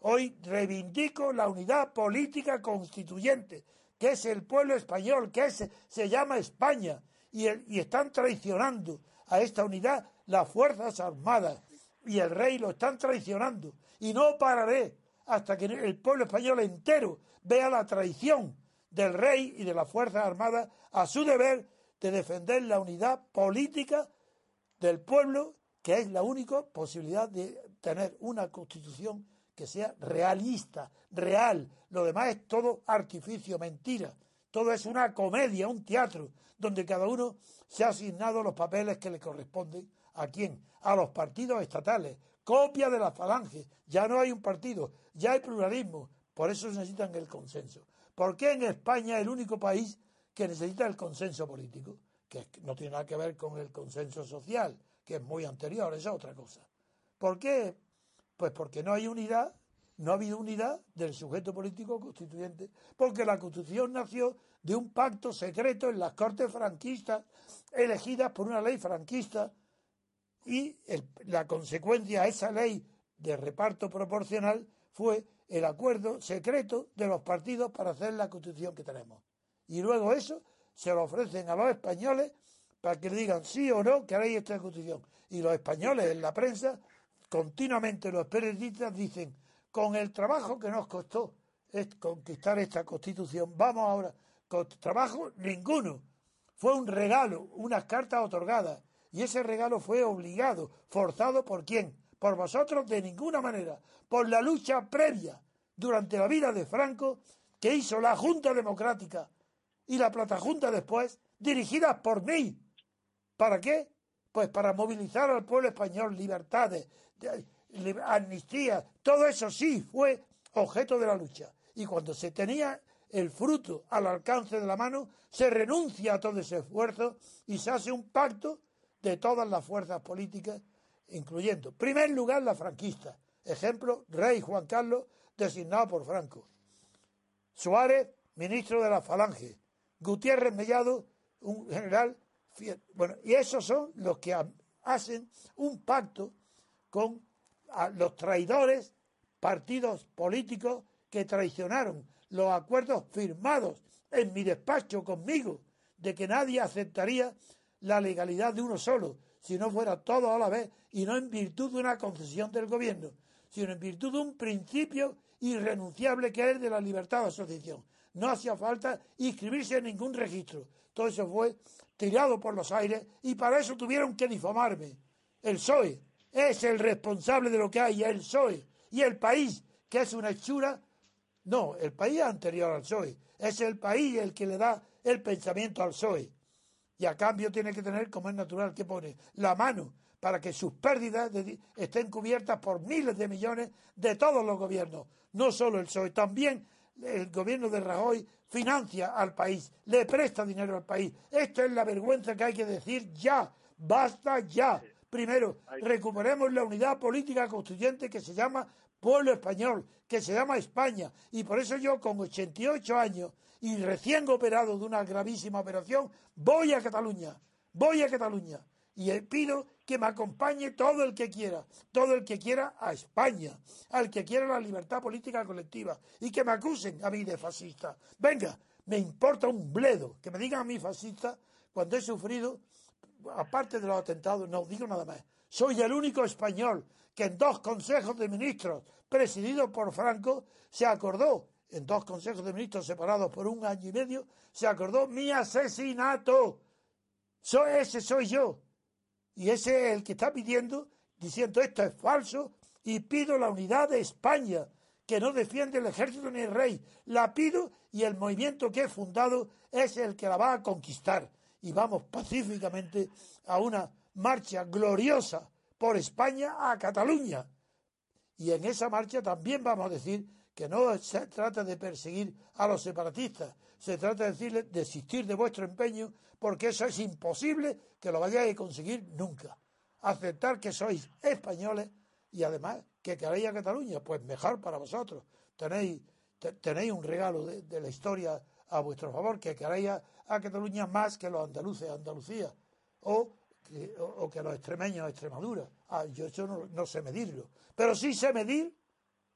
hoy reivindico la unidad política constituyente, que es el pueblo español, que se llama España, y, y están traicionando a esta unidad las Fuerzas Armadas, y el rey lo están traicionando. Y no pararé hasta que el pueblo español entero vea la traición del rey y de las Fuerzas Armadas a su deber de defender la unidad política del pueblo, que es la única posibilidad de tener una constitución que sea realista, real. Lo demás es todo artificio, mentira. Todo es una comedia, un teatro, donde cada uno se ha asignado los papeles que le corresponden ¿A quién? A los partidos estatales. Copia de la falange. Ya no hay un partido, ya hay pluralismo. Por eso necesitan el consenso. ¿Por qué en España es el único país que necesita el consenso político? Que no tiene nada que ver con el consenso social, que es muy anterior, es otra cosa. ¿Por qué? Pues porque no hay unidad no ha habido unidad del sujeto político constituyente, porque la Constitución nació de un pacto secreto en las Cortes franquistas, elegidas por una ley franquista, y la consecuencia a esa ley de reparto proporcional fue el acuerdo secreto de los partidos para hacer la Constitución que tenemos. Y luego eso se lo ofrecen a los españoles para que le digan sí o no que haréis esta Constitución. Y los españoles en la prensa, continuamente los periodistas dicen con el trabajo que nos costó conquistar esta constitución, vamos ahora, con trabajo ninguno. Fue un regalo, unas cartas otorgadas. Y ese regalo fue obligado, forzado por quién? Por vosotros de ninguna manera. Por la lucha previa durante la vida de Franco que hizo la Junta Democrática y la Junta después, dirigidas por mí. ¿Para qué? Pues para movilizar al pueblo español, libertades, amnistía, todo eso sí fue objeto de la lucha. Y cuando se tenía el fruto al alcance de la mano, se renuncia a todo ese esfuerzo y se hace un pacto de todas las fuerzas políticas, incluyendo, en primer lugar, la franquista. Ejemplo, Rey Juan Carlos, designado por Franco. Suárez, ministro de la Falange. Gutiérrez Mellado, un general. Bueno, y esos son los que hacen un pacto con los traidores partidos políticos que traicionaron los acuerdos firmados en mi despacho conmigo de que nadie aceptaría la legalidad de uno solo, si no fuera todo a la vez y no en virtud de una concesión del gobierno, sino en virtud de un principio irrenunciable que es de la libertad de asociación. No hacía falta inscribirse en ningún registro. Todo eso fue tirado por los aires y para eso tuvieron que difamarme. El PSOE, es el responsable de lo que hay, el PSOE. Y el país, que es una hechura, no, el país anterior al PSOE. Es el país el que le da el pensamiento al PSOE. Y a cambio tiene que tener, como es natural, que pone la mano para que sus pérdidas estén cubiertas por miles de millones de todos los gobiernos, no solo el PSOE, también el gobierno de Rajoy financia al país, le presta dinero al país. Esto es la vergüenza que hay que decir ya, basta ya. Primero, recuperemos la unidad política constituyente que se llama pueblo español, que se llama España. Y por eso yo, con 88 años y recién operado de una gravísima operación, voy a Cataluña, voy a Cataluña. Y pido que me acompañe todo el que quiera, todo el que quiera a España, al que quiera la libertad política colectiva, y que me acusen a mí de fascista. Venga, me importa un bledo que me digan a mí fascista cuando he sufrido aparte de los atentados, no digo nada más. Soy el único español que en dos consejos de ministros presididos por Franco se acordó, en dos consejos de ministros separados por un año y medio, se acordó mi asesinato. ese soy yo. Y ese es el que está pidiendo, diciendo esto es falso y pido la unidad de España, que no defiende el ejército ni el rey. La pido y el movimiento que he fundado es el que la va a conquistar y vamos pacíficamente a una marcha gloriosa por España a Cataluña. Y en esa marcha también vamos a decir que no se trata de perseguir a los separatistas, se trata de decirles desistir de vuestro empeño, porque eso es imposible que lo vayáis a conseguir nunca. Aceptar que sois españoles y además que queréis a Cataluña, pues mejor para vosotros. Tenéis, tenéis un regalo de la historia a vuestro favor, que queráis a, Cataluña más que los andaluces a Andalucía, o que, o, los extremeños a Extremadura. Ah, yo eso no, sé medirlo. Pero sí sé medir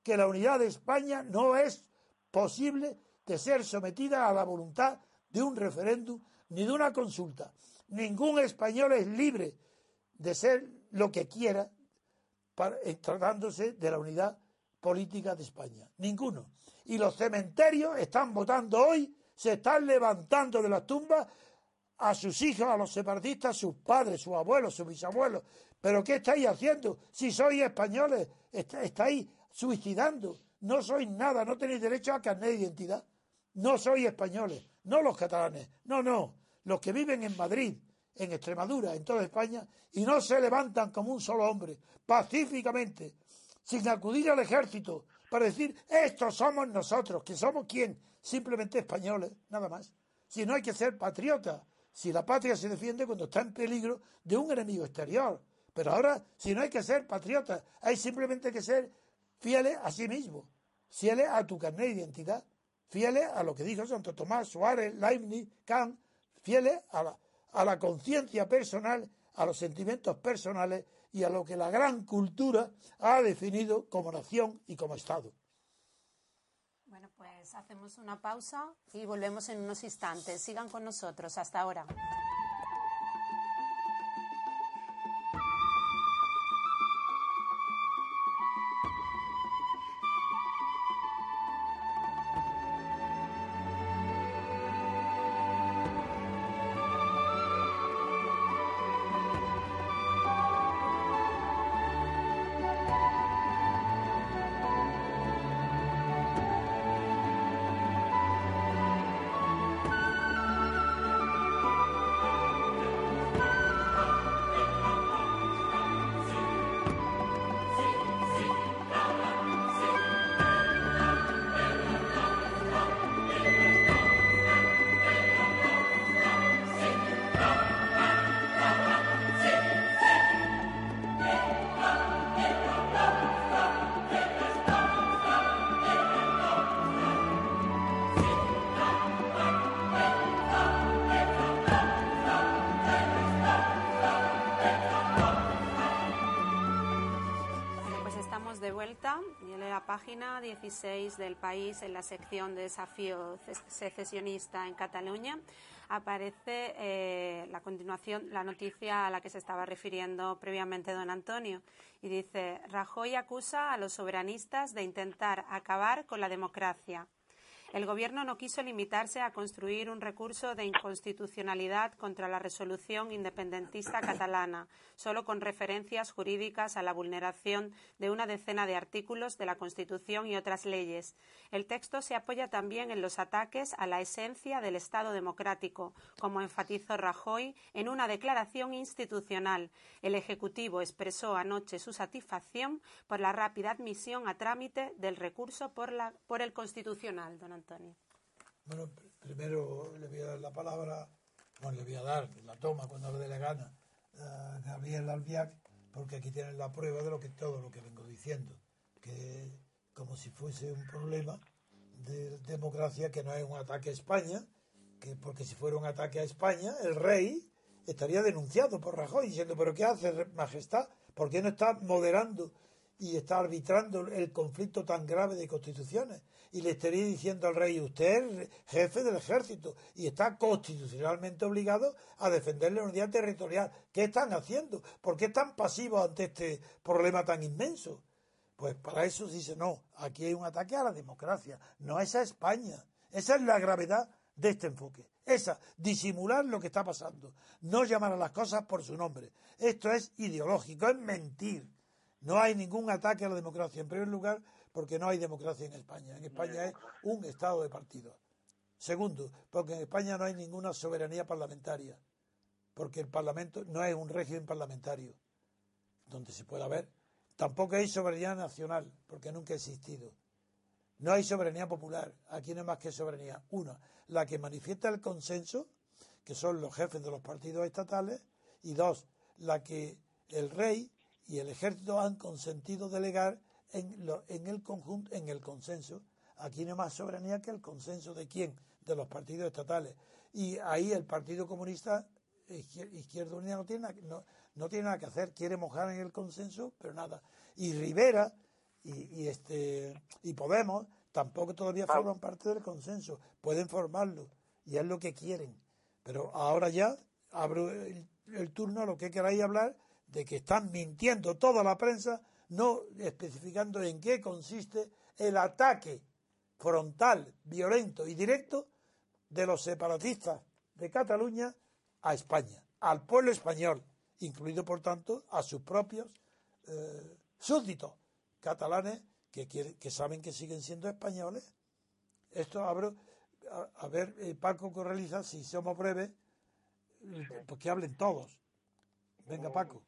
que la unidad de España no es posible de ser sometida a la voluntad de un referéndum ni de una consulta. Ningún español es libre de ser lo que quiera eh, tratándose de la unidad política de España. Ninguno. Y los cementerios están votando hoy se están levantando de las tumbas a sus hijos, a los separatistas, sus padres, sus abuelos, sus bisabuelos. ¿Pero qué estáis haciendo? Si sois españoles, estáis suicidando. No sois nada, no tenéis derecho a carnet de identidad. No sois españoles, no los catalanes. No, no. Los que viven en Madrid, en Extremadura, en toda España, y no se levantan como un solo hombre, pacíficamente, sin acudir al ejército, para decir, estos somos nosotros, que somos quién, simplemente españoles, nada más. Si no hay que ser patriota, si la patria se defiende cuando está en peligro de un enemigo exterior. Pero ahora, si no hay que ser patriota, hay simplemente que ser fieles a sí mismo, fieles a tu carnet de identidad, fieles a lo que dijo Santo Tomás, Suárez, Leibniz, Kant, fieles a la, a la conciencia personal, a los sentimientos personales y a lo que la gran cultura ha definido como nación y como Estado. Bueno, pues hacemos una pausa y volvemos en unos instantes. Sigan con nosotros. Hasta ahora. Página 16 del país, en la sección de desafío secesionista en Cataluña, aparece eh, la continuación, la noticia a la que se estaba refiriendo previamente don Antonio. Y dice, Rajoy acusa a los soberanistas de intentar acabar con la democracia. El Gobierno no quiso limitarse a construir un recurso de inconstitucionalidad contra la resolución independentista catalana, solo con referencias jurídicas a la vulneración de una decena de artículos de la Constitución y otras leyes. El texto se apoya también en los ataques a la esencia del Estado democrático, como enfatizó Rajoy en una declaración institucional. El Ejecutivo expresó anoche su satisfacción por la rápida admisión a trámite del recurso por, el Constitucional. Bueno, primero le voy a dar la palabra, bueno, le voy a dar la toma cuando le dé la gana a Gabriel Albiac, porque aquí tienen la prueba de lo que todo lo que vengo diciendo, que como si fuese un problema de democracia que no es un ataque a España, que porque si fuera un ataque a España, el rey estaría denunciado por Rajoy diciendo, pero ¿qué hace Majestad? ¿Por qué no está moderando y está arbitrando el conflicto tan grave de constituciones? y le estaría diciendo al rey, usted es jefe del ejército y está constitucionalmente obligado a defender la unidad territorial. ¿Qué están haciendo? ¿Por qué están pasivos ante este problema tan inmenso? Pues para eso dice, no, aquí hay un ataque a la democracia, no es a España. Esa es la gravedad de este enfoque. Esa, disimular lo que está pasando, no llamar a las cosas por su nombre. Esto es ideológico, es mentir. No hay ningún ataque a la democracia. En primer lugar, porque no hay democracia en España. En España es un Estado de partidos. Segundo, porque en España no hay ninguna soberanía parlamentaria, porque el Parlamento no es un régimen parlamentario donde se pueda ver. Tampoco hay soberanía nacional, porque nunca ha existido. No hay soberanía popular. Aquí no hay más que soberanía. Una, la que manifiesta el consenso, que son los jefes de los partidos estatales, y dos, la que el rey y el ejército han consentido delegar en, en el conjunto, en el consenso. Aquí no hay más soberanía que el consenso de quién, de los partidos estatales. Y ahí el Partido Comunista, Izquierda Unida, no tiene, no, no tiene nada que hacer, quiere mojar en el consenso, pero nada. Y Rivera y, y este y Podemos tampoco todavía forman parte del consenso, pueden formarlo y es lo que quieren. Pero ahora ya abro el, el turno a lo que queráis hablar de que están mintiendo toda la prensa no especificando en qué consiste el ataque frontal, violento y directo de los separatistas de Cataluña a España, al pueblo español, incluido por tanto a sus propios eh, súbditos catalanes que, que saben que siguen siendo españoles. Esto abro, a, ver, eh, Paco Correliza, si somos breves, pues que hablen todos. Venga, Paco.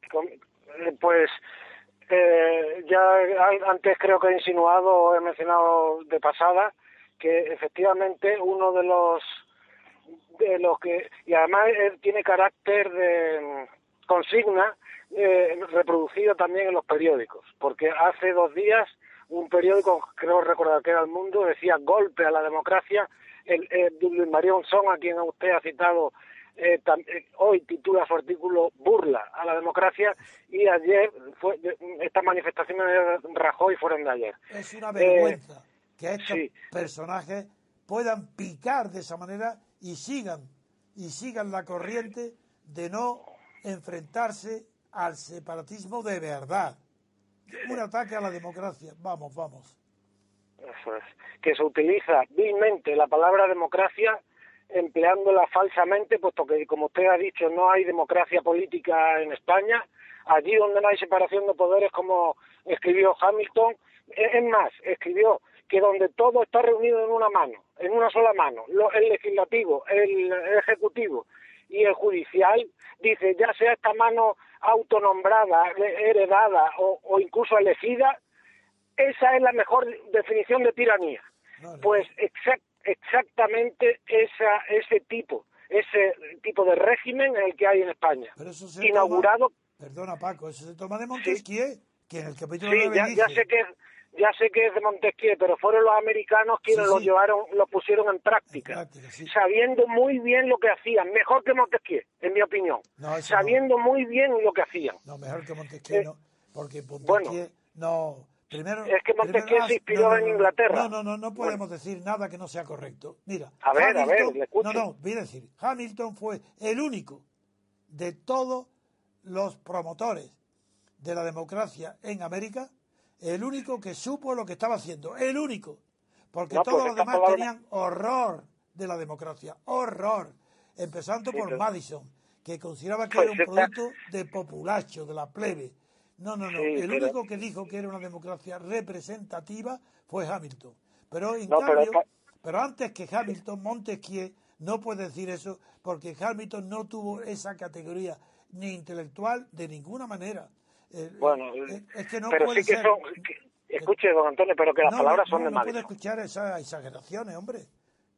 Pues eh, ya antes creo que he insinuado o he mencionado de pasada que efectivamente uno de los de los que y además tiene carácter de mm, consigna eh, reproducido también en los periódicos porque hace dos días un periódico, creo recordar que era El Mundo, decía golpe a la democracia. El, Luis María Onzón, a quien usted ha citado eh, eh, hoy titula su artículo Burla a la democracia y ayer fue, estas manifestaciones de Rajoy fueron de ayer. Es una vergüenza que estos personajes puedan picar de esa manera y sigan y sigan la corriente de no enfrentarse al separatismo de verdad. Un ataque a la democracia. Vamos, vamos. Eso es. Que se utiliza vilmente la palabra democracia empleándola falsamente, puesto que, como usted ha dicho, no hay democracia política en España. Allí donde no hay separación de poderes, como escribió Hamilton, es más, escribió que donde todo está reunido en una mano, en una sola mano, el legislativo, el ejecutivo y el judicial, dice, ya sea esta mano autonombrada, heredada o, incluso elegida, esa es la mejor definición de tiranía. Pues exactamente esa, ese tipo, ese tipo de régimen en el que hay en España. Inaugurado. perdona Paco, eso se toma de Montesquieu, que en el capítulo sí, ya, ya sé que ya sé que es de Montesquieu, pero fueron los americanos quienes lo llevaron, lo pusieron en práctica, sabiendo muy bien lo que hacían, mejor que Montesquieu, en mi opinión, sabiendo muy bien lo que hacían. No, mejor que Montesquieu, eh, no, porque Montesquieu no. Primero, es que se inspiró en Inglaterra. No, no, no, no podemos decir nada que no sea correcto. Mira, a ver, a ver, le No, no, voy a decir, Hamilton fue el único de todos los promotores de la democracia en América el único que supo lo que estaba haciendo, el único, porque todos pues los demás tenían horror de la democracia, horror, empezando por Madison, que consideraba que pues era un producto de populacho, de la plebe. No, no, no, el único que dijo que era una democracia representativa fue Hamilton. Pero en cambio, pero... antes que Hamilton, Montesquieu no puede decir eso porque Hamilton no tuvo esa categoría ni intelectual de ninguna manera. Eh, bueno, eh, es que no pero sí que son... escuche, don Antonio, pero que las palabras son de No puede escuchar esas exageraciones, hombre.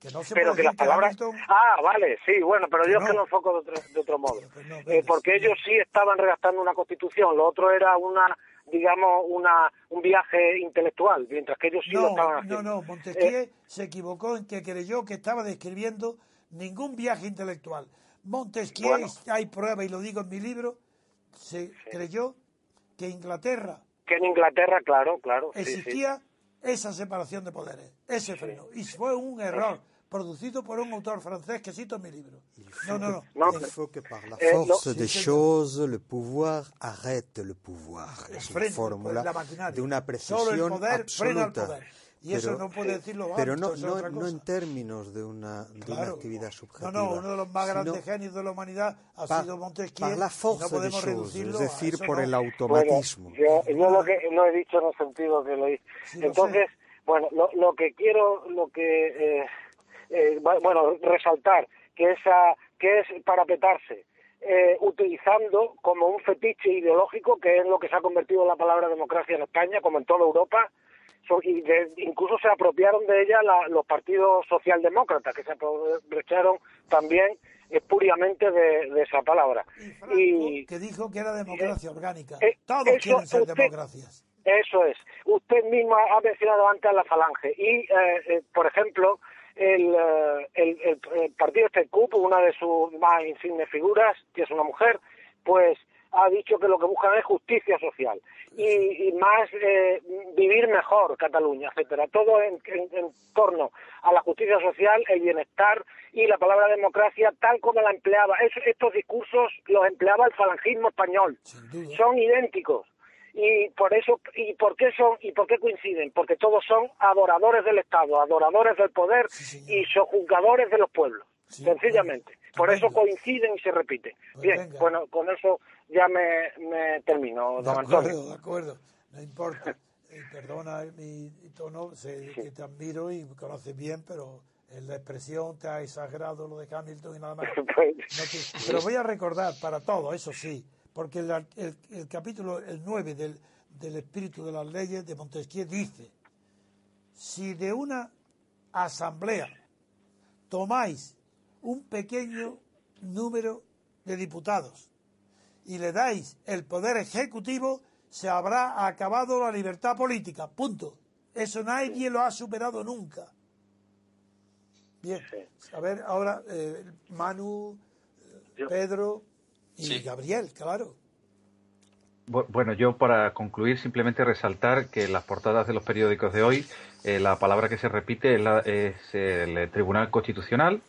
Que no se pero que las palabras... Ah, vale, sí, bueno, pero yo es que lo enfoco de otro, de otro modo. Pues eh, porque ellos sí estaban redactando una constitución, lo otro era una digamos, una, un viaje intelectual, mientras que ellos sí lo estaban haciendo. No, no, Montesquieu se equivocó en que creyó que estaba describiendo ningún viaje intelectual. Montesquieu, hay prueba y lo digo en mi libro, se creyó que Inglaterra. Que en Inglaterra, claro, claro. Existía esa separación de poderes, ese freno. Y fue un error producido por un autor francés que cito en mi libro. No, no, no. Il faut que par la eh, force des choses, le pouvoir arrête le pouvoir. Es una fórmula de una precisión absoluta. Y eso no puede decirlo Pero no, no, no, en términos de una, de una actividad subjetiva. No, no, uno de los más grandes genios de la humanidad ha sido Montesquieu. La no podemos reducirlo es decir, por el automatismo. yo, yo lo que no he dicho en el sentido que lo hice. Entonces, bueno, lo, lo, que quiero, lo que, eh, eh, bueno, resaltar, que, esa, que es parapetarse. Eh, utilizando como un fetiche ideológico, que es lo que se ha convertido en la palabra democracia en España, como en toda Europa, y incluso se apropiaron de ella los partidos socialdemócratas, que se aprovecharon también espuriamente de, esa palabra. Y, que dijo que era democracia orgánica. Eh, Todos quieren ser democracias. Eso es. Usted mismo ha mencionado antes a la Falange. Y, eh, eh, por ejemplo, el, el, el, partido este CUP, una de sus más insignes figuras, que es una mujer, pues ha dicho que lo que buscan es justicia social y, más eh, vivir mejor Cataluña, etcétera. Todo en, torno a la justicia social, el bienestar y la palabra democracia tal como la empleaba. estos discursos los empleaba el falangismo español. Son idénticos. Y por eso, ¿y por qué son, y por qué coinciden? Porque todos son adoradores del Estado, adoradores del poder y sojuzgadores de los pueblos. sencillamente. Por eso coinciden y se repiten. Pues Bien, bueno, con eso ya me, me termino, don de acuerdo, De acuerdo, no importa. Eh, perdona mi tono, sé que te admiro y me conoces bien, pero en la expresión te ha exagerado lo de Hamilton y nada más. Pues, pero voy a recordar para todo, eso sí, porque el, el, capítulo, el 9 del, del espíritu de las leyes de Montesquieu dice, si de una asamblea tomáis un pequeño número de diputados y le dais el poder ejecutivo, se habrá acabado la libertad política. Punto. Eso nadie lo ha superado nunca. Bien, a ver, ahora eh, Manu, Pedro y Gabriel, claro. Bueno, yo para concluir simplemente resaltar que en las portadas de los periódicos de hoy eh, la palabra que se repite es, el Tribunal Constitucional,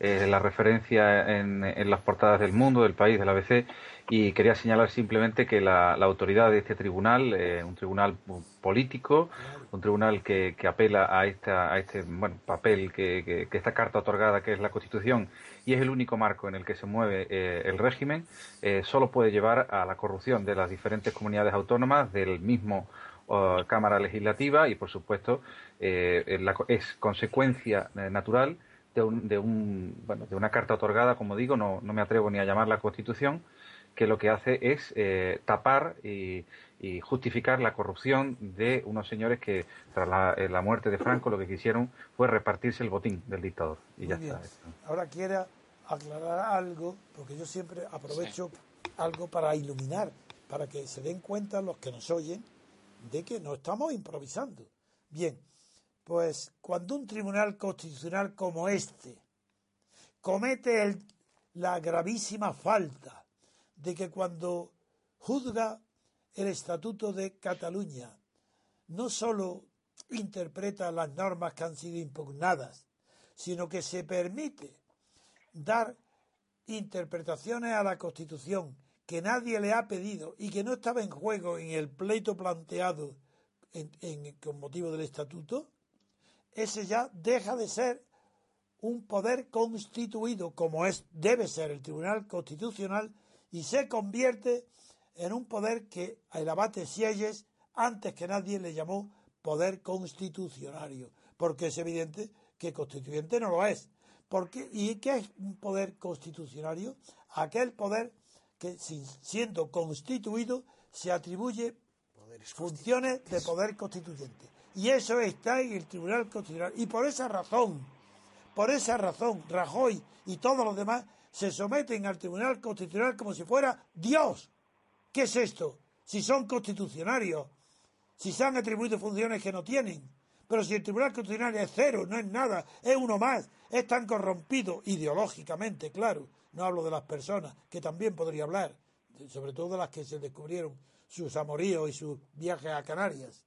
la referencia en, en, las portadas del mundo, del país, del ABC, y quería señalar simplemente que la, autoridad de este tribunal, eh, un tribunal político, un tribunal que, apela a, esta, a este bueno, papel, que, esta carta otorgada que es la Constitución, y es el único marco en el que se mueve eh, el régimen, eh, solo puede llevar a la corrupción de las diferentes comunidades autónomas, del mismo Cámara Legislativa, y por supuesto es consecuencia natural de, un, de, un, bueno, de una carta otorgada, como digo, no, no me atrevo ni a llamar la Constitución, que lo que hace es eh, tapar y, justificar la corrupción de unos señores que tras eh, la, muerte de Franco lo que quisieron fue repartirse el botín del dictador. Y ya está. Ahora quiera aclarar algo, porque yo siempre aprovecho algo para iluminar, para que se den cuenta los que nos oyen de que no estamos improvisando. Bien, pues cuando un tribunal constitucional como este comete la gravísima falta de que cuando juzga el Estatuto de Cataluña, no sólo interpreta las normas que han sido impugnadas, sino que se permite dar interpretaciones a la Constitución que nadie le ha pedido y que no estaba en juego en el pleito planteado con motivo del Estatuto, ese ya deja de ser un poder constituido como es debe ser el Tribunal Constitucional y se convierte en un poder que el abate Sieyes antes que nadie le llamó poder constitucionario, porque es evidente que constituyente no lo es. Porque, ¿Y qué es un poder constitucionario? Aquel poder que, siendo constituido, se atribuye funciones de poder constituyente. Y eso está en el Tribunal Constitucional. Y por esa razón, por esa razón, Rajoy y todos los demás se someten al Tribunal Constitucional como si fuera Dios. ¿Qué es esto? Si son constitucionarios, si se han atribuido funciones que no tienen. Pero si el Tribunal Constitucional es cero, no es nada, es uno más, es tan corrompido ideológicamente, claro. No hablo de las personas, que también podría hablar, sobre todo de las que se descubrieron sus amoríos y sus viajes a Canarias.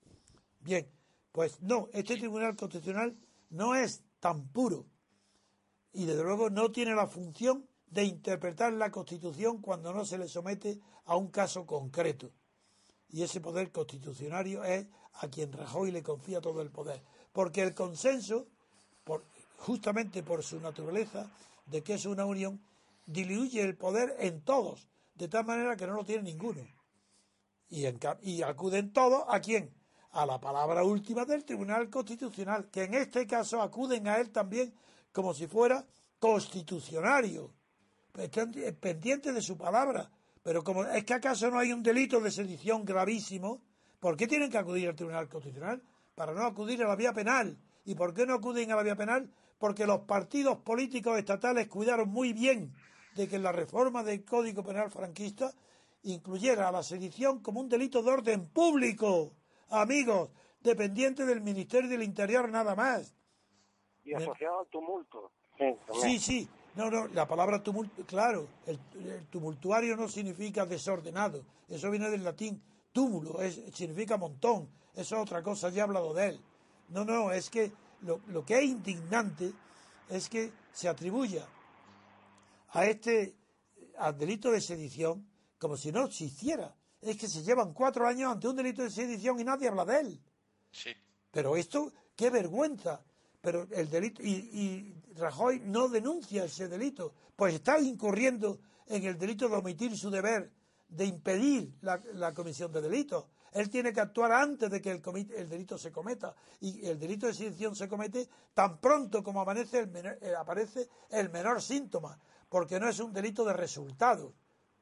Bien, pues no, este Tribunal Constitucional no es tan puro y desde luego no tiene la función de interpretar la Constitución cuando no se le somete a un caso concreto. Y ese poder constitucionario es a quien Rajoy le confía todo el poder. Porque el consenso, por, justamente por su naturaleza, de que es una unión, diluye el poder en todos, de tal manera que no lo tiene ninguno. Y, y acuden todos a quién? A la palabra última del Tribunal Constitucional, que en este caso acuden a él también como si fuera constitucionario están pendientes de su palabra. Pero como es que acaso no hay un delito de sedición gravísimo, ¿por qué tienen que acudir al Tribunal Constitucional? Para no acudir a la vía penal. ¿Y por qué no acuden a la vía penal? Porque los partidos políticos estatales cuidaron muy bien de que la reforma del Código Penal franquista incluyera a la sedición como un delito de orden público, amigos, dependiente del Ministerio del Interior nada más. Y asociado al tumulto. Sí, sí, no, no, la palabra tumulto, claro, el, tumultuario no significa desordenado, eso viene del latín túmulo, es, significa montón, eso es otra cosa, ya he hablado de él. No, no, es que lo, lo que es indignante es que se atribuya a este al delito de sedición como si no se hiciera. Es que se llevan cuatro años ante un delito de sedición y nadie habla de él. Sí. Pero esto, qué vergüenza pero el delito, y, Rajoy no denuncia ese delito, pues está incurriendo en el delito de omitir su deber de impedir la, comisión de delitos. Él tiene que actuar antes de que el, el, delito se cometa. Y el delito de sedición se comete tan pronto como eh, aparece el menor síntoma, porque no es un delito de resultado,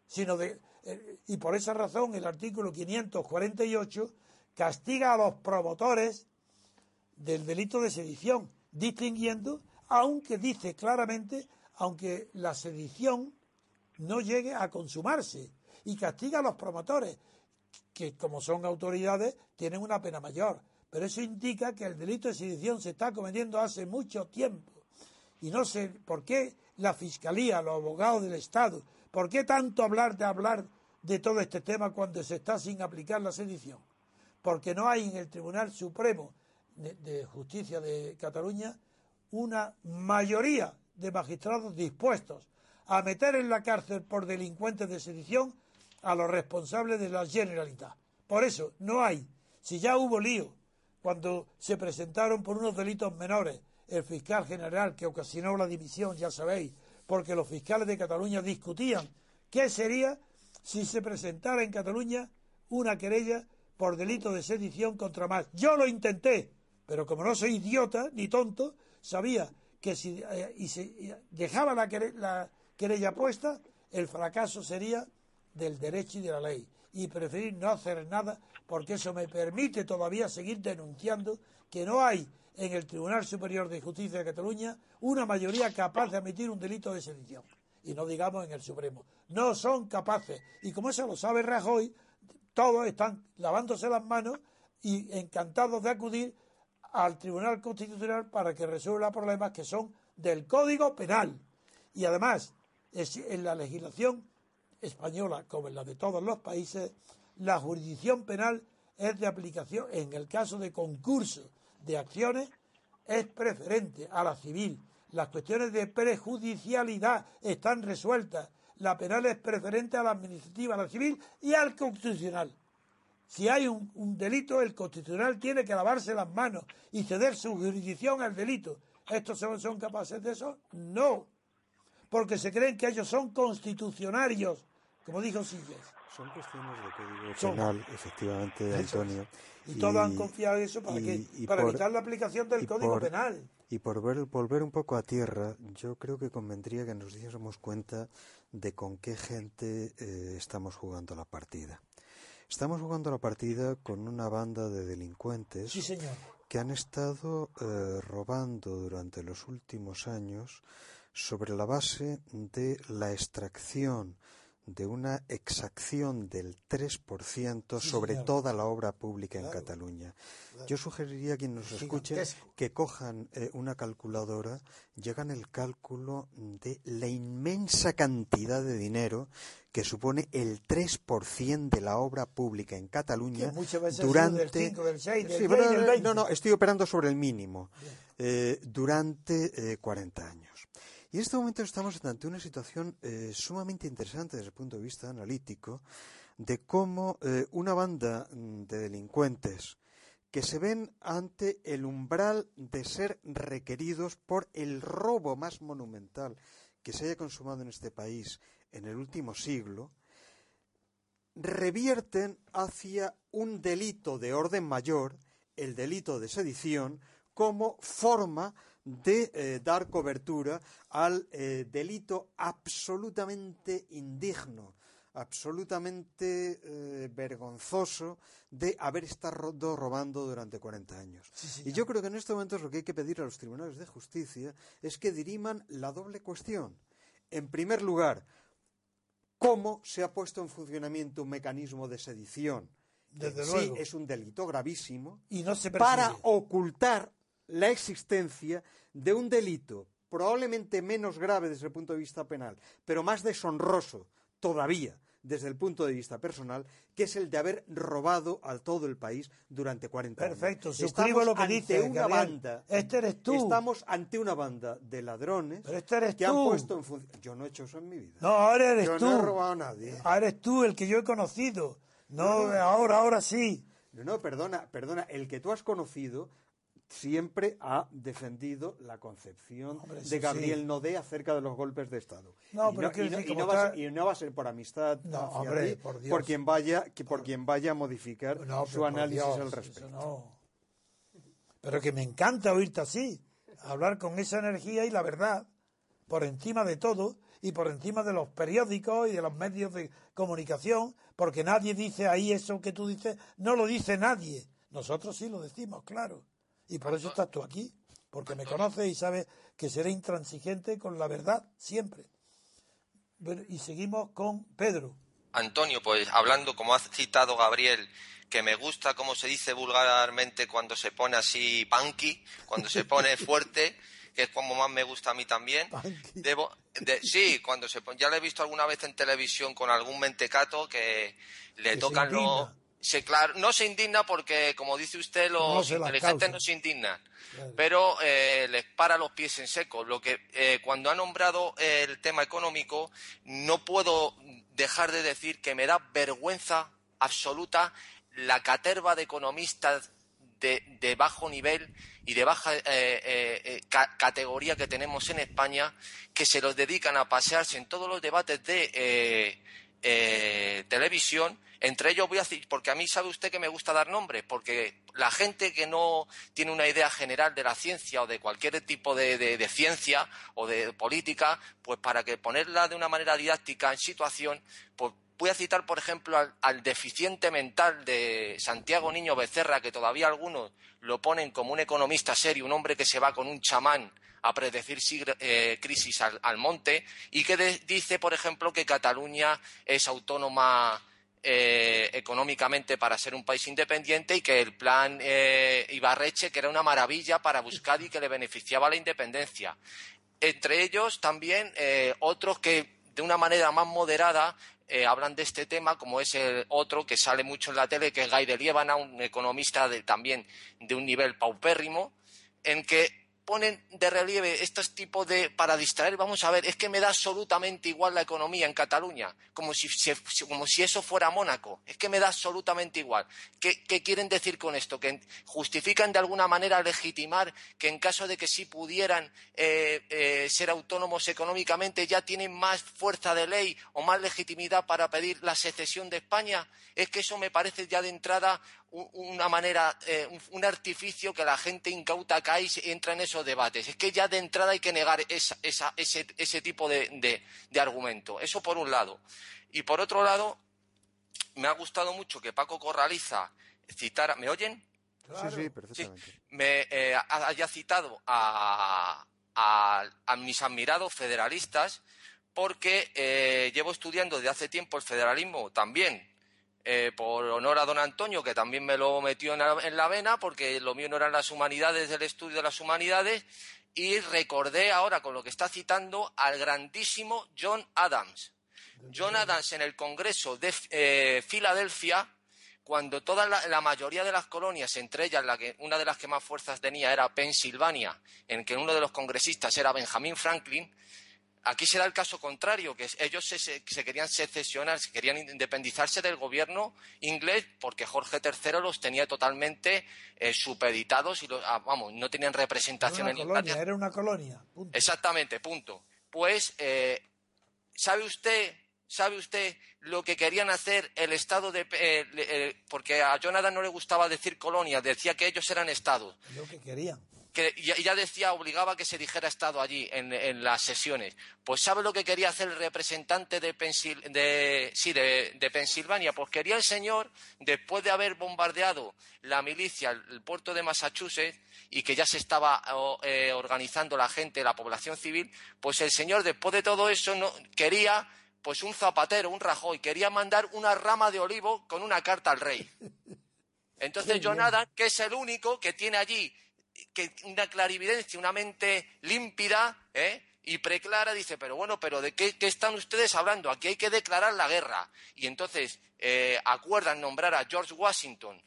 sino de. Eh, y por esa razón el artículo 548 castiga a los promotores del delito de sedición, distinguiendo, aunque dice claramente, aunque la sedición no llegue a consumarse, y castiga a los promotores, que como son autoridades tienen una pena mayor, Pero eso indica que el delito de sedición se está cometiendo hace mucho tiempo. Y no sé por qué la Fiscalía, los abogados del Estado, por qué tanto hablar de hablar de todo este tema cuando se está sin aplicar la sedición. Porque no hay en el Tribunal Supremo de, Justicia de Cataluña una mayoría de magistrados dispuestos a meter en la cárcel por delincuentes de sedición a los responsables de la Generalitat. Por eso, no hay. Si ya hubo lío cuando se presentaron por unos delitos menores el fiscal general que ocasionó la dimisión, ya sabéis, porque los fiscales de Cataluña discutían qué sería si se presentara en Cataluña una querella por delito de sedición contra más. Yo lo intenté, pero como no soy idiota ni tonto, sabía que si eh, se dejaba la, la querella puesta, el fracaso sería del derecho y de la ley. Y preferir no hacer nada porque eso me permite todavía seguir denunciando que no hay en el Tribunal Superior de Justicia de Cataluña una mayoría capaz de admitir un delito de sedición. Y no digamos en el Supremo. No son capaces. Y como eso lo sabe Rajoy, todos están lavándose las manos y encantados de acudir al Tribunal Constitucional para que resuelva problemas que son del Código Penal. Y además, en la legislación española, como en la de todos los países, la jurisdicción penal es de aplicación, en el caso de concurso de acciones, es preferente a la civil. Las cuestiones de prejudicialidad están resueltas. La penal es preferente a la administrativa, a la civil y al constitucional. Si hay un, delito, el constitucional tiene que lavarse las manos y ceder su jurisdicción al delito. ¿Estos son, capaces de eso? No. Porque se creen que ellos son constitucionarios, como dijo Silles. Son cuestiones de código penal, efectivamente, Antonio. Y, todos han confiado en eso para, para evitar la aplicación del código penal. Y por volver un poco a tierra, yo creo que convendría que nos diésemos cuenta de con qué gente eh, estamos jugando la partida. Estamos jugando la partida con una banda de delincuentes que han estado eh, robando durante los últimos años sobre la base de la extracción de una exacción del 3% sobre toda la obra pública en Cataluña. Yo sugeriría a quien nos escuche que cojan eh, una calculadora, llegan el cálculo de la inmensa cantidad de dinero que supone el 3% de la obra pública en Cataluña durante... no, no, estoy operando sobre el mínimo. Eh, durante 40 eh, años. Y en este momento estamos ante una situación eh, sumamente interesante desde el punto de vista analítico de cómo eh, una banda mm, de delincuentes que se ven ante el umbral de ser requeridos por el robo más monumental que se haya consumado en este país en el último siglo, revierten hacia un delito de orden mayor, el delito de sedición, como forma de eh, dar cobertura al eh, delito absolutamente indigno, absolutamente eh, vergonzoso de haber estado robando durante 40 años. y yo creo que en este momento lo que hay que pedir a los tribunales de justicia es que diriman la doble cuestión. En primer lugar, cómo se ha puesto en funcionamiento un mecanismo de sedición. Desde sí es un delito gravísimo y no se para ocultar la existencia de un delito probablemente menos grave desde el punto de vista penal, pero más deshonroso todavía desde el punto de vista personal, que es el de haber robado a todo el país durante 40 años. Perfecto, suscribo lo que dice una banda. Este eres tú. Estamos ante una banda de ladrones este que han puesto en función. Yo no he hecho eso en mi vida. No, ahora eres tú. Yo no he robado a nadie. Ahora eres tú el que yo he conocido. No, ahora, ahora sí. No, no, perdona, perdona. El que tú has conocido siempre ha defendido la concepción de Gabriel Nodé acerca de los golpes de Estado. No, y, no, va a ser, por amistad por, quien vaya por quien vaya a modificar su análisis al respecto. Pero que me encanta oírte así, hablar con esa energía y la verdad, por encima de todo y por encima de los periódicos y de los medios de comunicación, porque nadie dice ahí eso que tú dices, no lo dice nadie. Nosotros sí lo decimos, claro. Y por eso estás tú aquí, porque me conoces y sabes que seré intransigente con la verdad siempre. y seguimos con Pedro. Antonio, pues hablando, como ha citado Gabriel, que me gusta cómo se dice vulgarmente cuando se pone así punky, cuando se pone fuerte, que es como más me gusta a mí también. Debo, sí, cuando se pone, ya lo he visto alguna vez en televisión con algún mentecato que le tocan los... Se, claro, no se indigna porque, como dice usted, los inteligentes no se indignan, pero eh, les para los pies en seco. Lo que eh, cuando ha nombrado el tema económico, no puedo dejar de decir que me da vergüenza absoluta la caterva de economistas de, bajo nivel y de baja eh, categoría que tenemos en España que se los dedican a pasearse en todos los debates de televisión. Entre ellos voy a decir, porque a mí sabe usted que me gusta dar nombres, porque la gente que no tiene una idea general de la ciencia o de cualquier tipo de, ciencia o de política, pues para que ponerla de una manera didáctica en situación, pues Voy a citar, por ejemplo, al, deficiente mental de Santiago Niño Becerra, que todavía algunos lo ponen como un economista serio, un hombre que se va con un chamán a predecir eh, crisis al, monte, y que dice, por ejemplo, que Cataluña es autónoma eh, económicamente para ser un país independiente y que el plan eh, Ibarreche, que era una maravilla para buscar y que le beneficiaba la independencia. Entre ellos también otros que de una manera más moderada eh, hablan de este tema, como es el otro que sale mucho en la tele, que es Guy de Liébana, un economista también de un nivel paupérrimo, en que ponen de relieve estos tipos de para distraer. Vamos a ver es que me da absolutamente igual la economía en Cataluña como si, como si eso fuera Mónaco. Es que me da absolutamente igual. ¿Qué, quieren decir con esto que justifican de alguna manera legitimar que en caso de que sí pudieran eh, eh, ser autónomos económicamente ya tienen más fuerza de ley o más legitimidad para pedir la secesión de España es que eso me parece ya de entrada una manera, eh, un, artificio que la gente incauta cae y entra en esos debates. Es que ya de entrada hay que negar ese, tipo de, argumento. Eso por un lado. Y por otro lado, me ha gustado mucho que Paco Corraliza citara. ¿Me oyen? Sí, sí, perfectamente. me eh, haya citado a, mis admirados federalistas porque eh, llevo estudiando desde hace tiempo el federalismo también eh, por honor a don Antonio, que también me lo metió en la, vena, porque lo mío no eran las humanidades del estudio de las humanidades, y recordé ahora con lo que está citando al grandísimo John Adams. John Adams en el Congreso de eh, Filadelfia, cuando toda la, mayoría de las colonias, entre ellas la que, una de las que más fuerzas tenía era Pensilvania, en que uno de los congresistas era Benjamin Franklin, Aquí se da el caso contrario, que ellos se, querían secesionar, se querían independizarse del gobierno inglés porque Jorge III los tenía totalmente eh, supeditados y ah, vamos, no tenían representación era una colonia, Era una colonia. Exactamente, punto. Pues, eh, ¿sabe usted ¿Sabe usted lo que querían hacer el Estado de... Eh, porque a Jonathan no le gustaba decir colonia, decía que ellos eran Estados. Lo que querían que ya, decía, obligaba que se dijera Estado allí en, las sesiones. Pues ¿sabe lo que quería hacer el representante de, de, Pensilvania? Pues quería el señor, después de haber bombardeado la milicia, el, puerto de Massachusetts, y que ya se estaba eh, organizando la gente, la población civil, pues el señor, después de todo eso, no, quería pues un zapatero, un rajoy, quería mandar una rama de olivo con una carta al rey. Entonces Jonathan, que es el único que tiene allí una clarividencia, una mente límpida ¿eh? y preclara, dice, pero bueno, pero ¿de qué, están ustedes hablando? Aquí hay que declarar la guerra. Y entonces eh, acuerdan nombrar a George Washington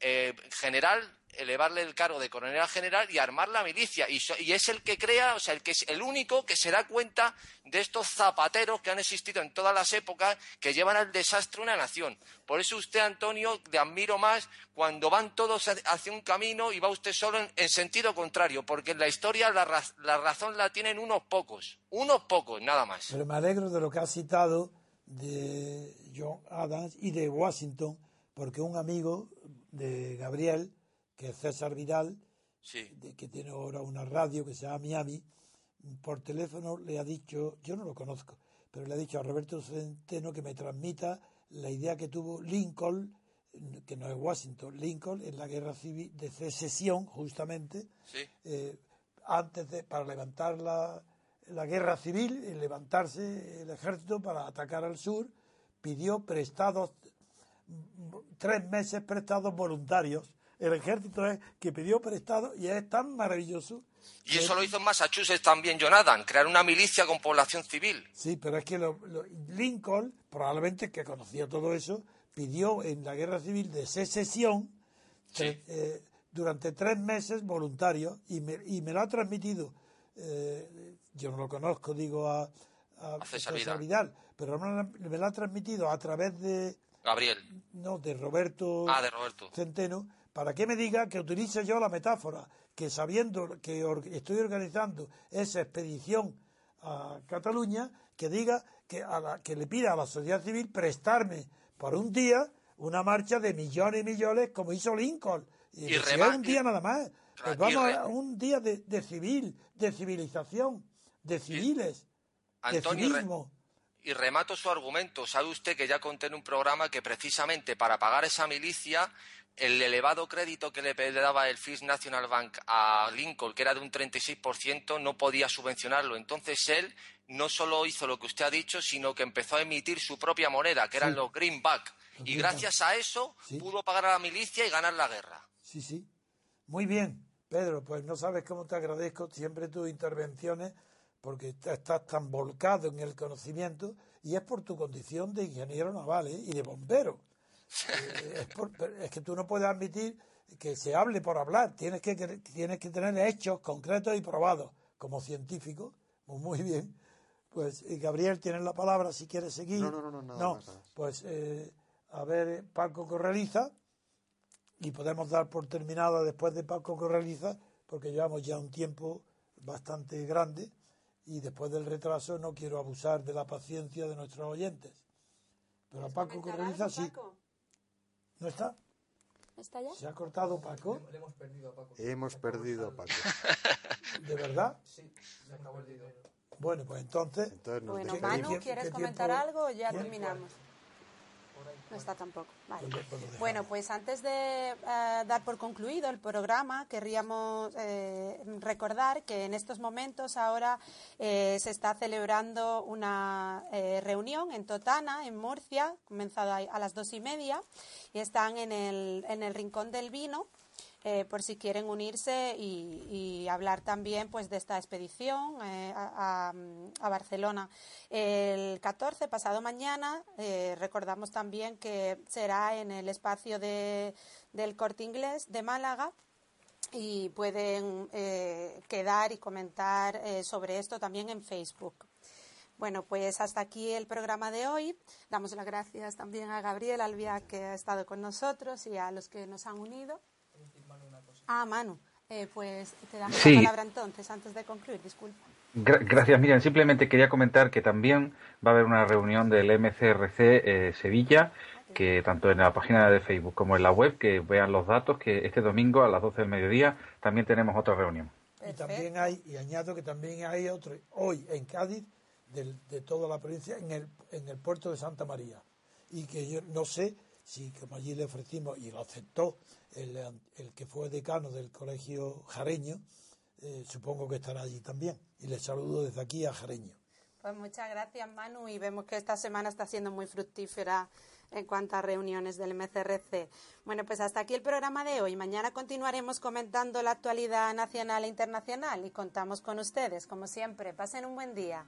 eh, general elevarle el cargo de coronel general y armar la milicia. Y, es el que crea, o sea, el que es el único que se da cuenta de estos zapateros que han existido en todas las épocas que llevan al desastre una nación. Por eso usted, Antonio, le admiro más cuando van todos hacia un camino y va usted solo en, sentido contrario, porque en la historia la, razón la tienen unos pocos, unos pocos, nada más. Pero me alegro de lo que ha citado de John Adams y de Washington, porque un amigo de Gabriel que es César Vidal, que tiene ahora una radio que se llama Miami, por teléfono le ha dicho, yo no lo conozco, pero le ha dicho a Roberto Centeno que me transmita la idea que tuvo Lincoln, que no es Washington, Lincoln en la guerra civil de secesión, justamente, eh, antes de, para levantar la, la guerra civil, levantarse el ejército para atacar al sur, pidió prestados, tres meses prestados voluntarios. El ejército es que pidió prestados y es tan maravilloso. Y eso lo hizo en Massachusetts también, Jonathan, crear una milicia con población civil. Sí, pero es que Lincoln, probablemente que conocía todo eso, pidió en la guerra civil de secesión eh, durante tres meses voluntario y me, y me lo ha transmitido, eh, yo no lo conozco, digo a, a, César, Vidal. pero me lo ha transmitido a través de... Gabriel. No, de Roberto, ah, de Roberto. Centeno, para que me diga que utilice yo la metáfora, que sabiendo que estoy organizando esa expedición a Cataluña, que diga que, a la, que le pida a la sociedad civil prestarme por un día una marcha de millones y millones como hizo Lincoln. Y, un día nada más. Pues vamos a un día de, civil, de civilización, de civiles, de civismo. y remato su argumento. Sabe usted que ya conté en un programa que precisamente para pagar esa milicia el elevado crédito que le daba el First National Bank a Lincoln, que era de un 36%, no podía subvencionarlo. Entonces él no solo hizo lo que usted ha dicho, sino que empezó a emitir su propia moneda, que eran los greenback. Y gracias a eso pudo pagar a la milicia y ganar la guerra. Sí, sí. Muy bien, Pedro, pues no sabes cómo te agradezco siempre tus intervenciones, porque estás tan volcado en el conocimiento y es por tu condición de ingeniero naval ¿eh? y de bombero. Eh, es, que tú no puedes admitir que se hable por hablar, tienes que, tienes que tener hechos concretos y probados como científico. Pues muy bien. Pues eh, Gabriel, tienes la palabra si quieres seguir. No, no, no, no, Pues eh, a ver, Paco Correliza, y podemos dar por terminada después de Paco Correliza, porque llevamos ya un tiempo bastante grande y después del retraso no quiero abusar de la paciencia de nuestros oyentes. Pero a Paco Correliza sí. ¿No está? ¿Está ya? ¿Se ha cortado Paco? hemos perdido a Paco. Hemos perdido a Paco. ¿De verdad? Sí, se acabó el dinero. Bueno, pues entonces... bueno, Manu, ¿quieres comentar algo o ya terminamos? No está tampoco. Vale. Bueno, pues antes de eh, dar por concluido el programa, querríamos eh, recordar que en estos momentos ahora eh, se está celebrando una reunión en Totana, en Murcia, comenzada a las dos y media, y están en el, en el Rincón del Vino. Eh, por si quieren unirse y, hablar también pues de esta expedición eh, a, Barcelona. El 14, pasado mañana, eh, recordamos también que será en el espacio de, del Corte Inglés de Málaga y pueden quedar y comentar sobre esto también en Facebook. Bueno, pues hasta aquí el programa de hoy. Damos las gracias también a Gabriel Albia que ha estado con nosotros y a los que nos han unido. Ah, Manu, eh, pues te damos la palabra entonces, antes de concluir, disculpa. gracias, Miriam. Simplemente quería comentar que también va a haber una reunión del MCRC eh, Sevilla, que tanto en la página de Facebook como en la web, que vean los datos, que este domingo a las 12 del mediodía también tenemos otra reunión. Y también hay, y añado que también hay otro, hoy en Cádiz, de toda la provincia, en el, en el puerto de Santa María. Y que yo no sé si como allí le ofrecimos y lo aceptó el, que fue decano del colegio jareño, eh, supongo que estará allí también. Y le saludo desde aquí a Jareño. Pues muchas gracias, Manu, y vemos que esta semana está siendo muy fructífera en cuanto a reuniones del MCRC. Bueno, pues hasta aquí el programa de hoy. Mañana continuaremos comentando la actualidad nacional e internacional y contamos con ustedes, como siempre. Pasen un buen día.